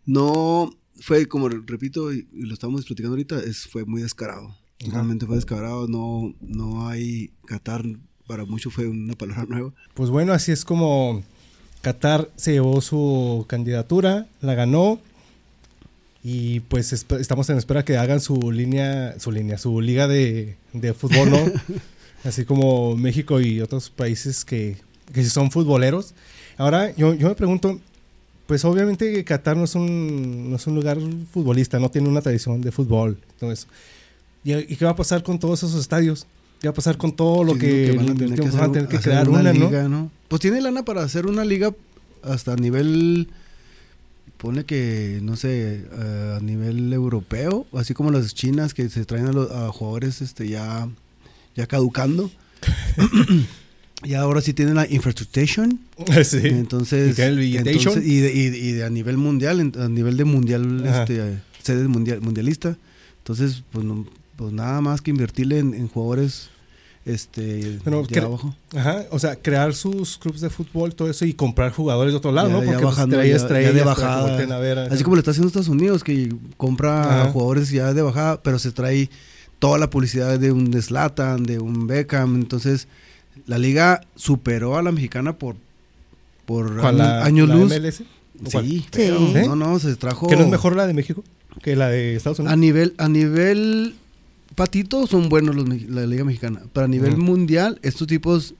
no fue, como repito, y, y lo estamos platicando ahorita, es, fue muy descarado. Realmente fue descarado. No, no hay Qatar, para mucho fue una palabra nueva. Pues bueno, así es como Qatar se llevó su candidatura, la ganó. Y pues estamos en espera que hagan su línea, su línea, su liga de, de fútbol, ¿no? Así como México y otros países que, que son futboleros. Ahora, yo, yo me pregunto, pues obviamente Qatar no es, un, no es un lugar futbolista, no tiene una tradición de fútbol, todo eso. ¿Y, y qué va a pasar con todos esos estadios? ¿Qué va a pasar con todo lo que, van a tener que, van a tener que crear una, liga, ¿no? Pues tiene lana para hacer una liga hasta a nivel, pone que, no sé, eh, a nivel europeo, así como las chinas que se traen a, los, a jugadores este, ya, ya caducando. y ahora sí tienen la infrastructure. sí. Entonces, Y entonces, de, y de- y de a nivel mundial, a nivel de mundial, Ajá. este, sede mundial, mundialista. Entonces, pues, no- pues nada más que invertirle en, en jugadores este, Pero de abajo. Ajá, o sea, crear sus clubes de fútbol, todo eso y comprar jugadores de otro lado, Ya- ¿no? ya Porque pues, bajando, trae ya- ya estrellas de para que bajada. a ver, Así como lo está haciendo Estados Unidos, que compra Ajá. jugadores ya de bajada, pero se trae toda la publicidad de un de Zlatan, de un Beckham. Entonces, la liga superó a la mexicana por, por ¿Cuál, años, la, años la luz. MLS? Sí, Sí. ¿Eh? no, no, se trajo. ¿Que no es mejor la de México que la de Estados A Unidos? nivel, a nivel patito son buenos los, la liga mexicana, pero a nivel mundial estos tipos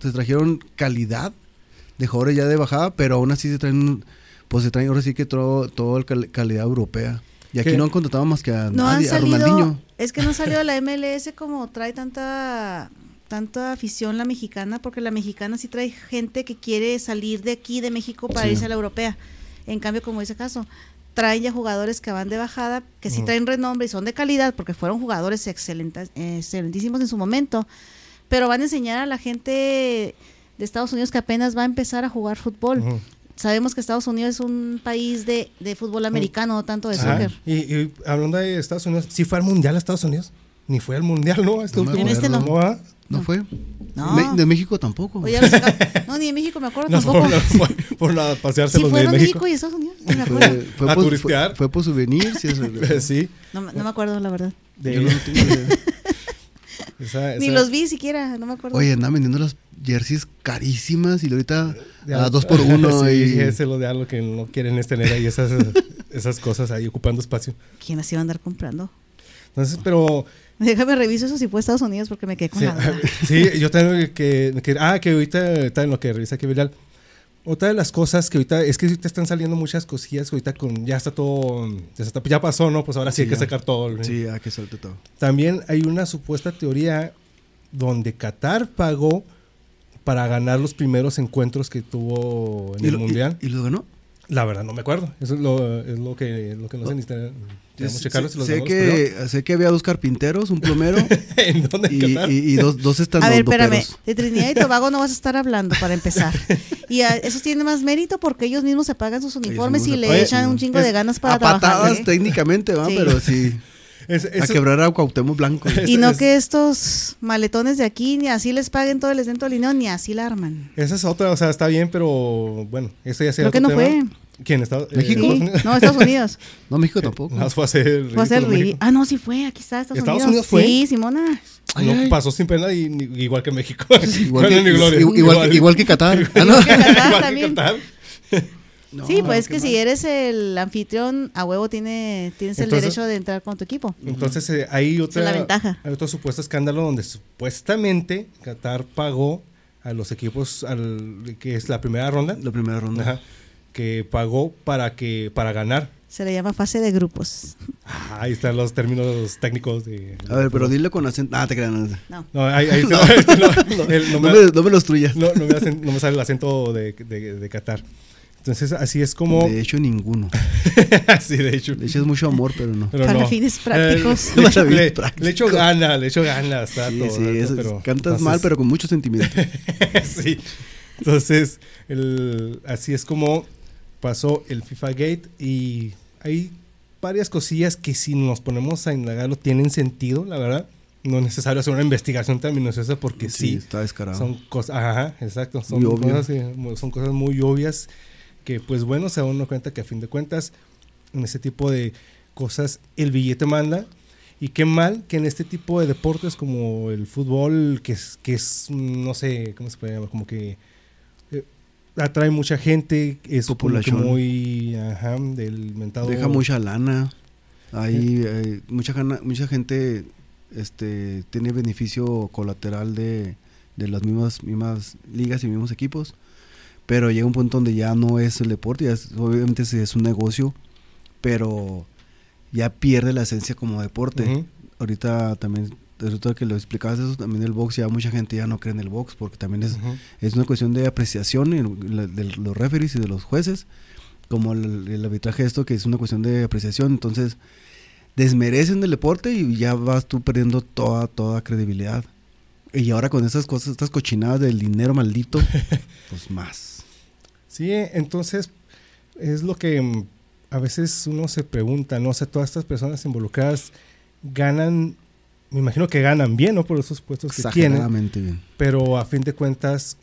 se trajeron calidad de jugadores ya de bajada, pero aún así se traen, pues se traen ahora sí que todo, todo el cal- calidad europea. Y aquí ¿Qué? no han contratado más que a No han nadie, a salido. Ronaldinho. Es que no salió la MLS como trae tanta tanta afición la mexicana, porque la mexicana sí trae gente que quiere salir de aquí, de México, para Sí. irse a la europea. En cambio, como dice caso, traen ya jugadores que van de bajada, que sí traen renombre y son de calidad, porque fueron jugadores excelentes, excelentísimos en su momento, pero van a enseñar a la gente de Estados Unidos que apenas va a empezar a jugar fútbol. Sabemos que Estados Unidos es un país de, de fútbol americano, no tanto de Ajá. soccer. Y, y hablando de Estados Unidos, ¿sí fue al Mundial a Estados Unidos? Ni fue al Mundial, ¿no? Este No último. En este no. ¿ah? ¿No, No. fue? No. Me- de México tampoco. Oye, no, ni de México me acuerdo No, tampoco. por, por, por la- pasearse Sí los de México. México y Estados Unidos, no me fue, acuerdo. fue A por, turistear. fue- fue por souvenir. Sí, eso- sí. No, me- no me acuerdo, la verdad. de- Yo no tengo idea. esa- Ni los vi siquiera, no me acuerdo. Oye, andan vendiendo las jerseys carísimas y ahorita a dos por uno. sí, y, ese lo de algo que no quieren es tener ahí esas, esas cosas ahí ocupando espacio. ¿Quién las iba a andar comprando? Entonces, pero Déjame reviso eso si fue Estados Unidos porque me quedé con Sí, la duda. sí, yo tengo que, que- Ah, que ahorita está en lo que revisa aquí Vidal. Otra de las cosas que ahorita es que ahorita están saliendo muchas cosillas. Ahorita con ya está todo. Ya, está- ya pasó, ¿no? Pues ahora sí, Sí, hay que sacar todo. ¿no? Sí, a que salte todo. También hay una supuesta teoría donde Qatar pagó para ganar los primeros encuentros que tuvo en ¿Y el lo- y- mundial. ¿Y, lo ganó? La verdad, no me acuerdo. Eso es lo, es lo que, lo que no sé ni Sé- que, sé que había dos carpinteros, un plomero primeros. ¿En dónde? ¿En y, Qatar? y- y dos, dos A ver, espérame. De Trinidad y Tobago no vas a estar hablando para empezar. Y a- eso tiene más mérito porque ellos mismos se pagan sus uniformes y se le pagan. echan un chingo Es- de ganas para a trabajar. patadas ¿eh? técnicamente, ¿va? Sí. Pero sí. Es- a quebrar a Cuauhtémoc Blanco. Y no es- que estos maletones de aquí ni así les paguen todo el dentro del ni así la arman. Esa es otra, o sea, está bien, pero bueno, eso ya sería Creo que no tema. fue. ¿Quién? ¿Estados, México. Estados. Unidos? No, Estados Unidos. No, México tampoco. Nada más fue a hacer el Fue a México. Ah, no, sí fue. Aquí está Estados, ¿Estados Unidos. Unidos fue? Sí, Simona. Ay, no ay. pasó sin pena y, ni- igual que México. Igual que, igual, igual que, igual que Qatar. Ah, no. Que también. No, sí, pues qué que si eres el anfitrión, a huevo tiene, tienes el derecho de entrar con tu equipo. Entonces eh, hay otra, la ventaja. hay otro supuesto escándalo donde supuestamente Qatar pagó a los equipos al, que es la primera ronda, La primera ronda. ajá, que pagó para que para ganar. Se le llama fase de grupos. Ah, ahí están los términos técnicos de. A ver, pero dile con acento. Ah, te crean. No, No. No, ahí, ahí no, el- no no me, no me los tuyas. no- no me hacen- no me sale el acento de, de, de Qatar. Entonces, así es como. De hecho, ninguno. sí, de hecho. De hecho, es mucho amor, pero no. Pero Para no. fines prácticos. Eh, le, le- prácticos. le echo gana, le echo ganas. está Sí, todo, sí, ¿verdad? eso- Pero- cantas entonces- mal, pero con mucho sentimiento. sí. Entonces, el- así es como pasó el FIFA Gate y hay varias cosillas que si nos ponemos a indagarlo tienen sentido, la verdad. No es necesario hacer una investigación tan minuciosa porque sí, está descarado. son cosas, ajá, exacto, son cosas, eh, son cosas muy obvias que pues bueno, se da uno cuenta que a fin de cuentas en ese tipo de cosas el billete manda y qué mal que en este tipo de deportes como el fútbol que es que es no sé, ¿cómo se puede llamar? Como que atrae mucha gente, es Populación. muy ajá, del mentado Deja mucha lana. Hay eh, mucha, mucha gente este, tiene beneficio colateral de, de las mismas, mismas ligas y mismos equipos. Pero llega un punto donde ya no es el deporte, ya es- obviamente es un negocio, pero ya pierde la esencia como deporte. Ahorita también, ahorita que lo explicabas eso, también el box, ya mucha gente ya no cree en el box, porque también es, es una cuestión de apreciación de los referees y de los jueces, como el, el arbitraje esto que es una cuestión de apreciación, entonces desmerecen el deporte y ya vas tú perdiendo toda, toda credibilidad. Y ahora con estas cosas, estas cochinadas del dinero maldito, pues más. Sí, entonces es lo que mm, a veces uno se pregunta, ¿no? O sea, todas estas personas involucradas ganan, me imagino que ganan bien, ¿no? Por esos puestos que tienen, Exageradamente bien. pero a fin de cuentas,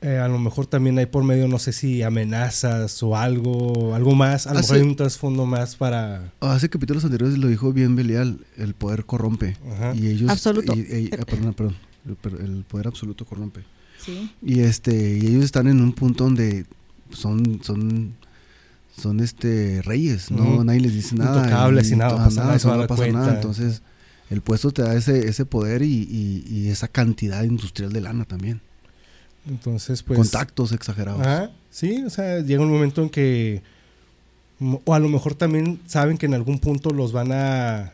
eh, a lo mejor también hay por medio, no sé si amenazas o algo, algo más, a lo Ah, mejor hay un trasfondo más para... Hace capítulos anteriores lo dijo bien Belial, el poder corrompe. Ajá. Y ellos, Absoluto. y- y- ah, perdón, perdón, el, poder absoluto corrompe. Sí. Y este, y ellos están en un punto donde son, son, son este reyes, ¿no? Nadie les dice nada. Intocables y nada va a ah, pasar, nadie se va a no pasa cuenta. nada. Entonces, el puesto te da ese, ese poder y, y- y esa cantidad industrial de lana también. Entonces, pues... Contactos exagerados. Ajá, sí, o sea, llega un momento en que, o a lo mejor también saben que en algún punto los van a,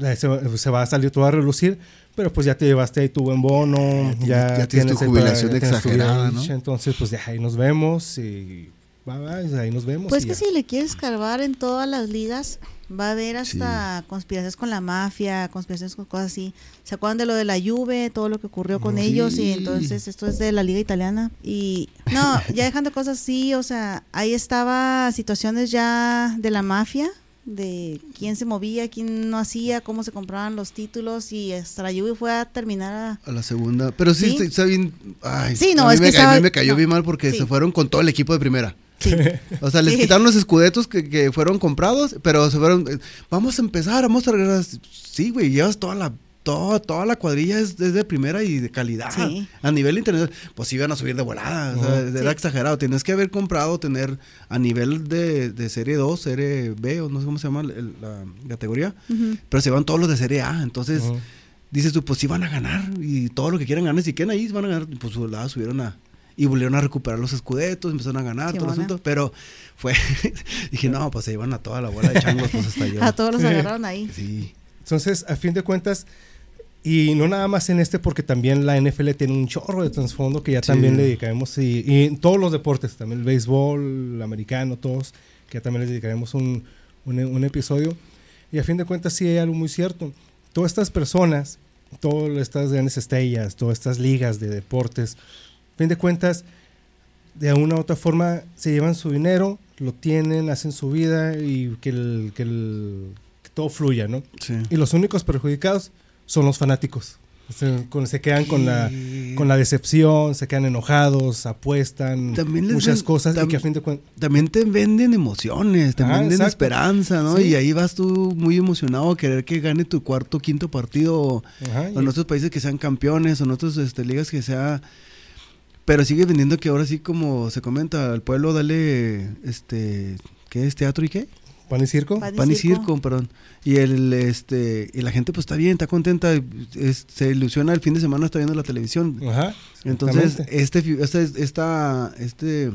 eh, se, va- se va a salir todo a relucir, pero pues ya te llevaste ahí tu buen bono, tienes- ya, ya tienes tu ahí jubilación ya tienes tu exagerada, wage, ¿no? Entonces, pues ya ahí nos vemos y bye, bye, ahí nos vemos. Pues y que ya. si le quieres cargar en todas las ligas, va a haber hasta conspiraciones con la mafia, conspiraciones con cosas así. ¿Se acuerdan de lo de la Juve, todo lo que ocurrió con Oh, ellos? sí. Y entonces esto es de la liga italiana. Y no, ya dejando cosas así, o sea, ahí estaba situaciones ya de la mafia, de quién se movía, quién no hacía, cómo se compraban los títulos y hasta la Juve fue a terminar a... A la segunda. Pero sí, Sí. está- bien. Ay, Sí, no, a mí es me, que a mí me cayó no. bien mal porque se fueron con todo el equipo de primera. Sí, O sea, les quitaron los escudetos que, que fueron comprados, pero se fueron. eh, Vamos a empezar, vamos a regresar. Sí, güey, llevas toda la. Toda, toda la cuadrilla es, es de primera y de calidad. Sí. A nivel internacional, pues iban a subir de volada. o sea, era Sí. exagerado. Tienes que haber comprado, tener a nivel de, de serie 2, serie B, o no sé cómo se llama el- la categoría. Pero se van todos los de serie A. Entonces, dices tú, pues sí van a ganar. Y todo lo que quieran ganar, si quieren ahí, van a ganar. Pues volada, subieron a. Y volvieron a recuperar los escudetos, empezaron a ganar, todo el asunto. Pero fue. dije, no, pues se iban a toda la bola de changos, pues hasta yo. A todos los agarraron ahí. Sí. Entonces, a fin de cuentas, y no nada más en este, porque también la NFL tiene un chorro de trasfondo que ya Sí. también le dedicaremos, y, y en todos los deportes, también el béisbol, el americano, todos, que ya también les dedicaremos un, un, un episodio. Y a fin de cuentas, sí hay algo muy cierto. Todas estas personas, todas estas grandes estrellas, todas estas ligas de deportes, fin de cuentas, de una u otra forma se llevan su dinero, lo tienen, hacen su vida y que, el, que, el- que todo fluya, ¿no? Sí. Y los únicos perjudicados son los fanáticos. Se, con- se quedan con la, con la decepción, se quedan enojados, apuestan muchas ven- cosas y que a fin de cuentas... También te venden emociones, te Ajá, venden exacto. esperanza, ¿no? Sí. Y ahí vas tú muy emocionado a querer que gane tu cuarto, quinto partido. Ajá, o en otros países que sean campeones, o en otras este, ligas que sea. Pero sigue vendiendo que ahora sí, como se comenta, al pueblo dale, este, ¿qué es teatro y qué? ¿Pan y circo? Pan y Pan y circo. circo, perdón. Y el este y la gente pues está bien, está contenta, es- se ilusiona el fin de semana está viendo la televisión. Ajá. Entonces, este este esta este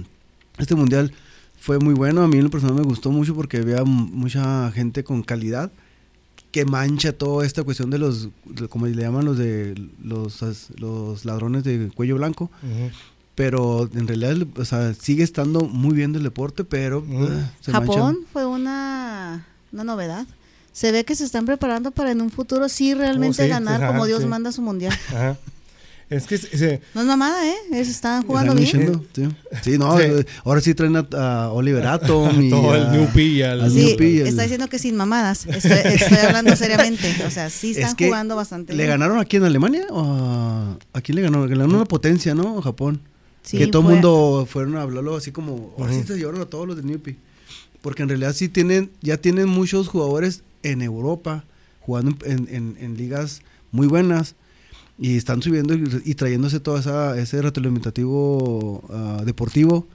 este mundial fue muy bueno, a mí en lo personal me gustó mucho porque había mucha gente con calidad que mancha toda esta cuestión de los de- como le llaman los de los los ladrones de cuello blanco, pero en realidad o sea, sigue estando muy bien el deporte, pero eh, se Japón mancha. fue una, una novedad. Se ve que se están preparando para en un futuro sí realmente Oh, sí, ganar ajá, como Dios sí. manda su mundial. Ajá. Es que se- se- No es mamada, ¿eh? Es- están jugando Están bien. luchando, sí. Sí, no, Sí. eh, ahora sí traen a, a Oliver Atom y todo a- el New y al... Sí, New está diciendo que sin mamadas. Estoy, estoy hablando seriamente. O sea, sí Es están que jugando bastante ¿Le bien. ganaron aquí en Alemania o a, a quién le ganó? Le ganó una potencia, ¿no? Japón. Sí, que todo el fue- mundo fueron a hablarlo así como, ahora sí Ujú. se llevaron a todos los de Newpi. Porque en realidad sí tienen, ya tienen muchos jugadores en Europa jugando en, en- en ligas muy buenas y están subiendo y, y trayéndose todo esa, ese retroalimentativo ah, deportivo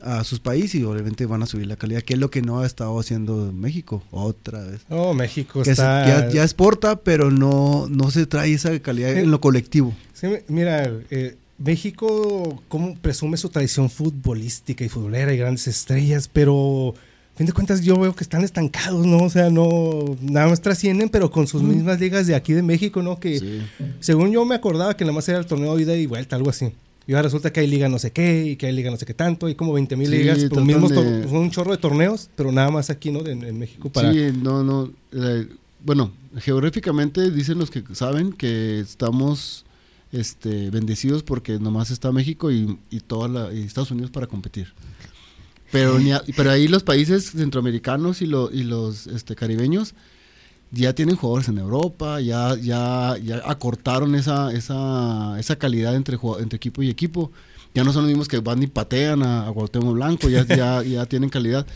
a sus países y obviamente van a subir la calidad, que es lo que no ha estado haciendo México otra vez. Oh, México Que se- está... ya, ya exporta, pero no, no se trae esa calidad Eh, en lo colectivo. Sí, mira, eh, México como presume su tradición futbolística y futbolera y grandes estrellas, pero a fin de cuentas yo veo que están estancados, ¿no? O sea, no, nada más trascienden, pero con sus mismas ligas de aquí de México, ¿no? Que según yo me acordaba que nada más era el torneo de ida y vuelta, algo así. Y ahora resulta que hay liga no sé qué, y que hay liga no sé qué tanto, hay como 20 mil Sí, ligas, pues, tratan mismos de- son un chorro de torneos, pero nada más aquí, ¿no? De- en, México para... Sí, no, no. eh, bueno, geográficamente dicen los que saben que estamos este, bendecidos porque nomás está México y, y, toda la, y Estados Unidos para competir. Pero, ni a- pero ahí los países centroamericanos y, lo- y los este, caribeños ya tienen jugadores en Europa, ya, ya, ya acortaron esa, esa, esa calidad entre, equipo y equipo. Ya no son los mismos que van y patean a, a Cuauhtémoc Blanco, ya, ya, ya tienen calidad.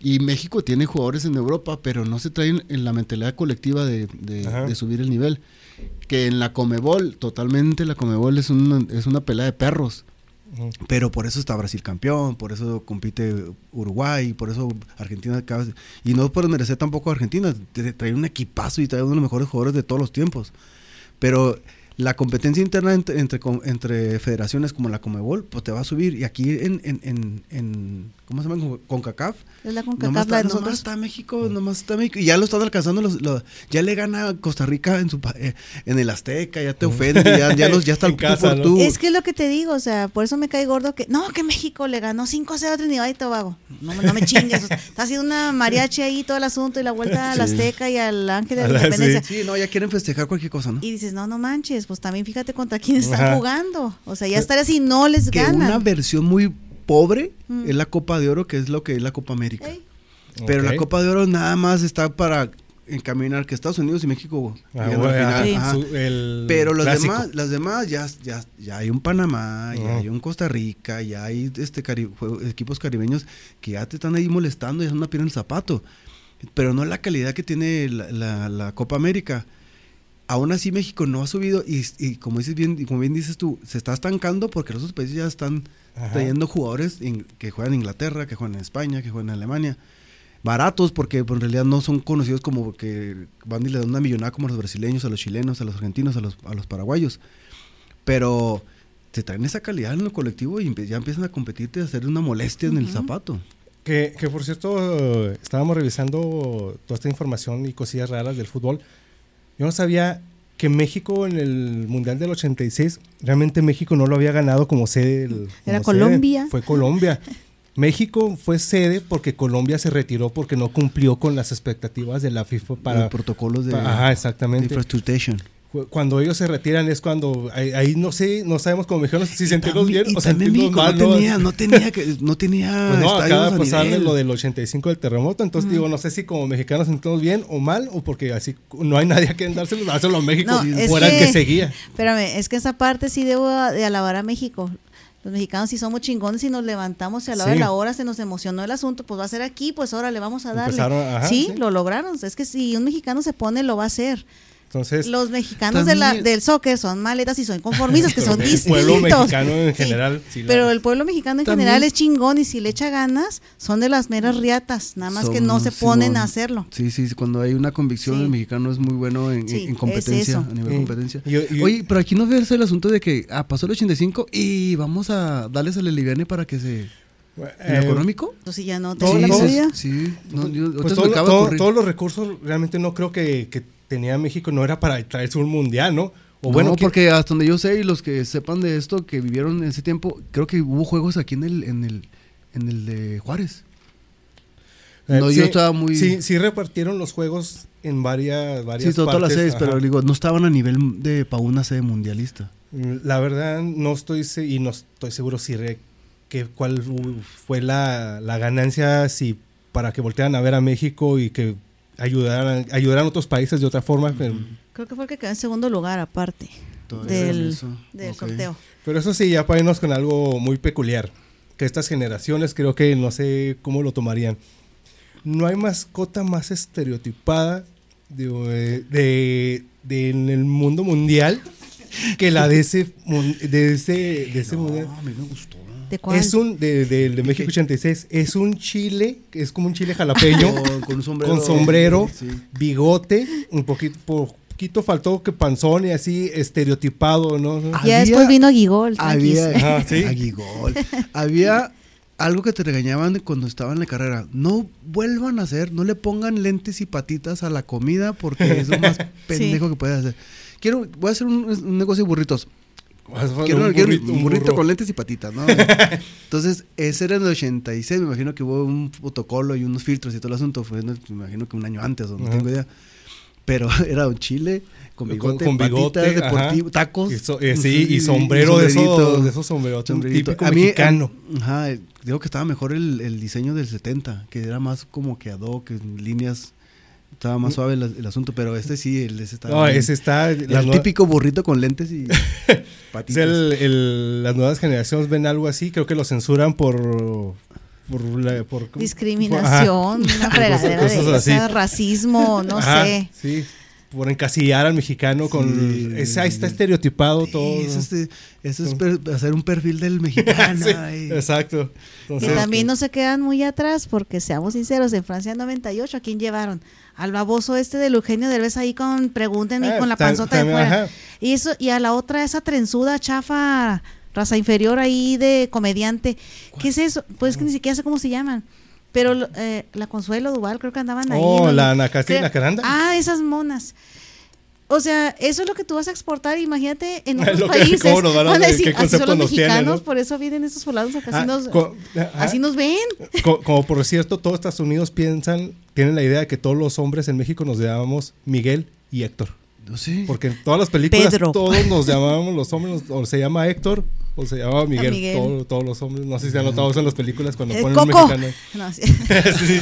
Y México tiene jugadores en Europa, pero no se traen en la mentalidad colectiva de, de- Ajá. de subir el nivel. Que en la Comebol, totalmente la Comebol es una, es una pelea de perros. Pero por eso está Brasil campeón, por eso compite Uruguay, por eso Argentina acaba Y no por merecer tampoco a Argentina, trae un equipazo y trae uno de los mejores jugadores de todos los tiempos. Pero la competencia interna entre, entre, com- entre federaciones como la Comebol, pues te va a subir. Y aquí en, en, en, en- ¿cómo se llama? Con- CONCACAF. Es la Nomás CONCACAF la está, de nomás está México, nomás está México. Y ya lo están alcanzando, los, los- ya le gana a Costa Rica en su pa- eh, en el Azteca, ya te ofende, ya, ya, los, ya está En el tú casa, por ¿no? tú. Es que es lo que te digo, o sea, por eso me cae gordo que, no, que México le ganó 5-0 a Trinidad y Tobago. No, no me chingues. o sea, está haciendo una mariachi ahí todo el asunto y la vuelta al. Azteca y al Ángel de A la sí. Independencia. Sí, no, ya quieren festejar cualquier cosa, ¿no? Y dices, no, no manches, pues también fíjate contra quién están Ajá. jugando. O sea, ya estar así no les que ganan. una versión muy pobre Mm. es la Copa de Oro, que es lo que es la Copa América. Ey, Pero la Copa de Oro nada más está para encaminar que Estados Unidos y México Ah, final. Sí. Su- Pero los clásico. demás, las demás ya, ya, ya hay un Panamá, ya hay un Costa Rica, ya hay este cari- equipos caribeños que ya te están ahí molestando y es una piedra en el zapato. Pero no la calidad que tiene la, la- la Copa América. Aún así México no ha subido y, y como dices bien, y como bien dices tú, se está estancando porque los otros países ya están Ajá. trayendo jugadores in- que juegan en Inglaterra, que juegan en España, que juegan en Alemania. Baratos porque pues, en realidad no son conocidos como que van y le dan una millonada como a los brasileños, a los chilenos, a los argentinos, a los, a los paraguayos. Pero te traen esa calidad en lo colectivo y ya empiezan a competirte a hacer una molestia en el zapato. Que, que, por cierto, estábamos revisando toda esta información y cosillas raras del fútbol. Yo no sabía que México en el Mundial del 86, realmente México no lo había ganado como sede. del- Era como sede. Colombia. Fue Colombia. México fue sede porque Colombia se retiró porque no cumplió con las expectativas de la FIFA para... los protocolos de, ajá, de exactamente. infraestructura. Cu- cuando ellos se retiran es cuando ahí, ahí no sé, no sabemos como mexicanos si sentirnos bien o sentirnos mal. no tenía, no tenía, que, no tenía Pues no, acaba de pasar lo del 85 del terremoto, entonces digo, no sé si como mexicanos sentimos bien o mal, o porque así no hay nadie a quien dárselo, dárselo a México, No, si fuera el que- que seguía. Espérame, es que esa parte sí debo de alabar a México. Los mexicanos sí somos chingones y nos levantamos y a la hora Sí. de la hora se nos emocionó el asunto, pues va a ser aquí, pues ahora le vamos a darle. Empezaron, ajá, sí, sí. lo lograron. Es que si un mexicano se pone, lo va a hacer. Entonces, Los mexicanos de la, también- del soccer son maletas y son conformistas, que son el distintos. pueblo mexicano en Sí, general, sí la- pero el pueblo mexicano en También- general es chingón y si le echa ganas, son de las meras riatas, nada más que no se ponen Simón. a hacerlo. Sí, sí, sí, cuando hay una convicción, Sí. el mexicano es muy bueno en, en- Sí, en es competencia, eso. a nivel Sí. competencia. Oye, pero aquí no ves el asunto de que ah, pasó el 85 y vamos a darles al Liviane para que se... ¿En eh, lo económico? Entonces ya no Todo- la. Sí, yo, pues todo- de todo- ocurrir. todos los recursos realmente no creo que, que tenía México, no era para traerse un mundial, ¿no? O bueno, no, que- porque hasta donde yo sé y los que sepan de esto, que vivieron en ese tiempo, creo que hubo juegos aquí en el, en el, en el de Juárez. eh, no, sí, yo estaba muy- Sí, sí repartieron los juegos en varias, varias Sí, to- todas las seis, pero digo, no estaban a nivel de para una sede mundialista. La verdad no estoy y no estoy seguro si re- que cuál fu- fue la, la ganancia si para que voltearan a ver a México y que ayudaran ayudaran a otros países de otra forma, pero, Creo que fue el que quedó en segundo lugar aparte del, eso. del Ok. sorteo. pero eso sí ya para irnos con algo muy peculiar, que estas generaciones creo que no sé cómo lo tomarían. No hay mascota más estereotipada de, de- de- en el mundo mundial que la de ese de ese de ese mundial. No, a mí me gustó. ¿De cuál? Es un, de, de- de México 86, es un chile, que es como un chile jalapeño, Con, con un sombrero. con sombrero, Sí. bigote, un poquito, poquito faltó que panzón y así estereotipado, ¿no? Ya Había- después vino Guigol. tranquis. Había, sí. Aguigol. Había algo que te regañaban cuando estaba en la carrera. No vuelvan a hacer, no le pongan lentes y patitas a la comida porque es lo más pendejo que puedes hacer. Quiero, voy a hacer un, un negocio de burritos. Quiero, un burrito, un un burrito con lentes y patitas, ¿no? Entonces, ese era en el 86, me imagino que hubo un protocolo y unos filtros y todo el asunto. Fue, me imagino que un año antes, o no Ajá. tengo idea. Pero era un chile con Con- bigote, con bigote, patitas, deportivo, tacos. Y so- eh, sí, y sombrero de esos, de esos sombreros sombrerito. típico A mí, mexicano. eh, Ajá, digo que estaba mejor el, el diseño del 70, que era más como que ad hoc, líneas. Estaba más suave el, el asunto, pero este sí, el ese. Mm. No, bien. ese está. el típico burrito con lentes y patitas. el- el- las nuevas generaciones ven algo así, creo que lo censuran por. Por, la- por- por- Discriminación, una fregadera cosas de así. esa, racismo, no Ajá, sé. Sí, por encasillar al mexicano con... Sí. ese- ahí está estereotipado Sí, todo. eso es, eso es per- hacer un perfil del mexicano. Sí, exacto. Y Entonces, también no se quedan muy atrás, porque seamos sinceros, en Francia 98, ¿a quién llevaron? Al baboso este de Eugenio Derbez ahí con, pregúntenme, Ah, con la tam- panzota de fuera. ajá. Y eso, y a la otra, esa trenzuda, chafa, raza inferior ahí de comediante. ¿Qué es eso? Pues es que ni siquiera sé cómo se llaman. Pero eh, la Consuelo Duval, creo que andaban ahí. Oh, ¿no? la Ana. Ah, esas monas. O sea, eso es lo que tú vas a exportar, imagínate en otros Lo que- países. cómo nos van a- decir, qué así son los nos tienen, mexicanos, ¿no? por eso vienen estos poblados acá, así, Ah, nos, ajá. así nos ven. Co- como por cierto, todos Estados Unidos piensan, tienen la idea de que todos los hombres en México nos llamamos Miguel y Héctor. No sé. Porque en todas las películas Pedro. todos nos llamábamos los hombres, o se llama Héctor o se llama Miguel. Miguel. todo- todos los hombres. No sé si se han notado eso en las películas cuando Eh, ponen Coco. mexicano. No, sí. Sí.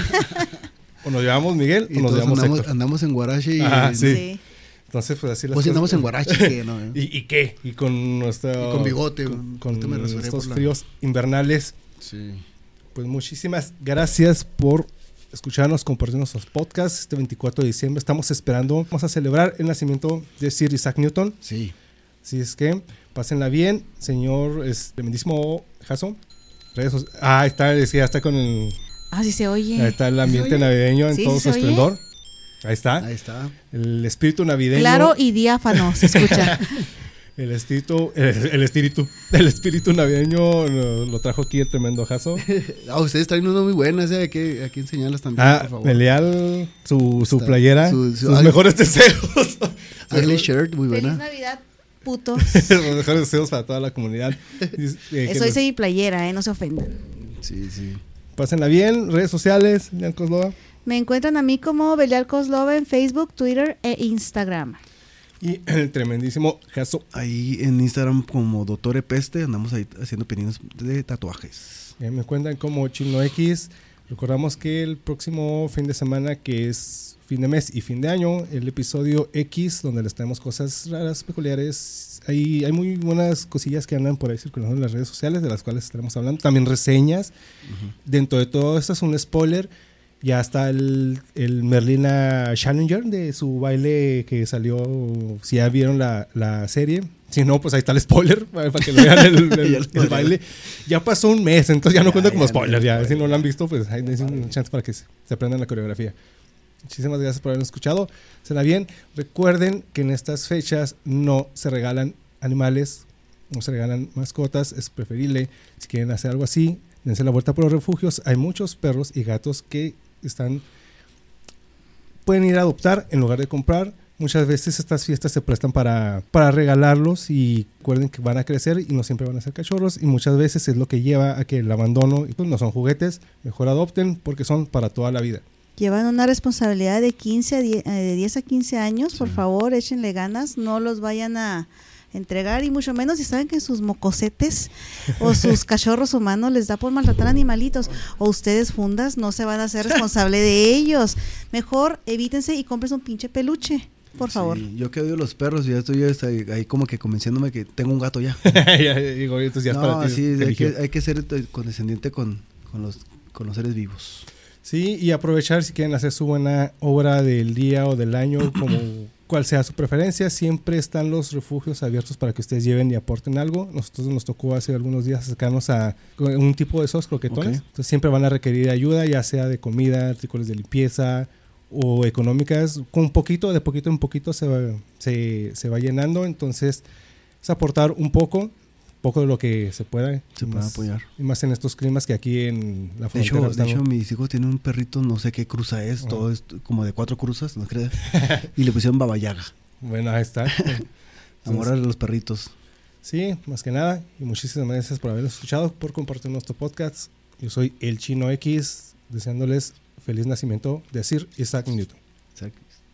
O nos llamamos Miguel Y o nos llamamos andamos, Héctor. andamos en Guarache y. Ajá, sí. Sí. Entonces, pues así las Pues andamos en Guarache, no. eh. ¿Y, y qué? Y con nuestra... Y con bigote, Con, me estos la- fríos invernales. Sí. Pues muchísimas gracias por escucharnos, compartir nuestros podcasts. Este 24 de diciembre estamos esperando, vamos a celebrar el nacimiento de Sir Isaac Newton. Sí. Así es que pásenla bien, señor es tremendísimo Jason. Ah, ahí está, decía, está con el, Ah, sí se oye. ahí está el ambiente navideño en Sí, todo su esplendor. Ahí está, Ahí está. el espíritu navideño. Claro y diáfano, se escucha. El espíritu, el, el espíritu, el espíritu navideño lo, lo trajo aquí el tremendo Jaso. Ah, ustedes traen unas muy buenas, ¿eh? Hay que, hay que enseñarlas también, Ah, por favor. Melial, su, su Está- playera, su- su- sus ay. mejores deseos. Ugly shirt, muy Feliz buena. Navidad, puto. Los mejores deseos para toda la comunidad. Eh, Eso dice mi playera, eh, no se ofendan. Sí, sí. Pásenla bien, redes sociales, Lean Coslova. Me encuentran a mí como Belial Coslova en Facebook, Twitter e Instagram. Y el tremendísimo Jaso. Ahí en Instagram como Doctor Epeste andamos ahí haciendo opiniones de tatuajes. Eh, me cuentan como Chino X. Recordamos que el próximo fin de semana, que es fin de mes y fin de año, el episodio X, donde les traemos cosas raras, peculiares. Hay, hay muy buenas cosillas que andan por ahí circulando en las redes sociales, de las cuales estaremos hablando. También reseñas. Dentro de todo esto es un spoiler. Ya está el, el Merlina Challenger de su baile que salió. Si ya vieron la, la serie. Si no, pues ahí está el spoiler para que lo vean el, el- el baile. Ya pasó un mes, entonces ya no cuenta como spoiler. Ya, si no lo han visto, pues ahí dense un chance para que se, se aprendan la coreografía. Muchísimas gracias por habernos escuchado. Será bien. Recuerden que en estas fechas no se regalan animales, no se regalan mascotas. Es preferible, si quieren hacer algo así, dense la vuelta por los refugios. Hay muchos perros y gatos que están pueden ir a adoptar en lugar de comprar. Muchas veces estas fiestas se prestan para, para regalarlos y recuerden que van a crecer y no siempre van a ser cachorros y muchas veces es lo que lleva a que el abandono y pues no son juguetes, mejor adopten porque son para toda la vida. Llevan una responsabilidad de 15 a 10, eh, de 10 a 15 años, por favor, échenle ganas, no los vayan a entregar y mucho menos si saben que sus mocosetes o sus cachorros humanos les da por maltratar animalitos o ustedes fundas no se van a hacer responsable de ellos. Mejor evítense y compres un pinche peluche, por favor. Sí, yo que odio los perros y ya estoy ahí, ahí como que convenciéndome que tengo un gato ya. Ya digo, entonces ya es no, para ti, sí, hay que, hay que ser eh, condescendiente con, con, los, con los seres vivos. Sí, y aprovechar si quieren hacer su buena obra del día o del año, como cual sea su preferencia, siempre están los refugios abiertos para que ustedes lleven y aporten algo. Nosotros nos tocó hace algunos días acercarnos a un tipo de esos croquetones. Entonces siempre van a requerir ayuda, ya sea de comida, artículos de limpieza o económicas. Con poquito, de poquito en poquito se va, se, se va llenando. Entonces es aportar un poco, poco de lo que se pueda. Se puede más- apoyar. Y más en estos climas que aquí en la De frontera. hecho, de hecho, mis hijos tienen un perrito, no sé qué cruza es, todo es como de cuatro cruzas, ¿no crees? y le pusieron babayaga. Bueno, ahí está. Amor a los perritos. Sí, más que nada. Y muchísimas gracias por habernos escuchado, por compartir nuestro podcast. Yo soy el Chino X, deseándoles feliz nacimiento de Sir Isaac Newton. Sea,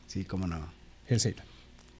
sí, cómo no. El Seila.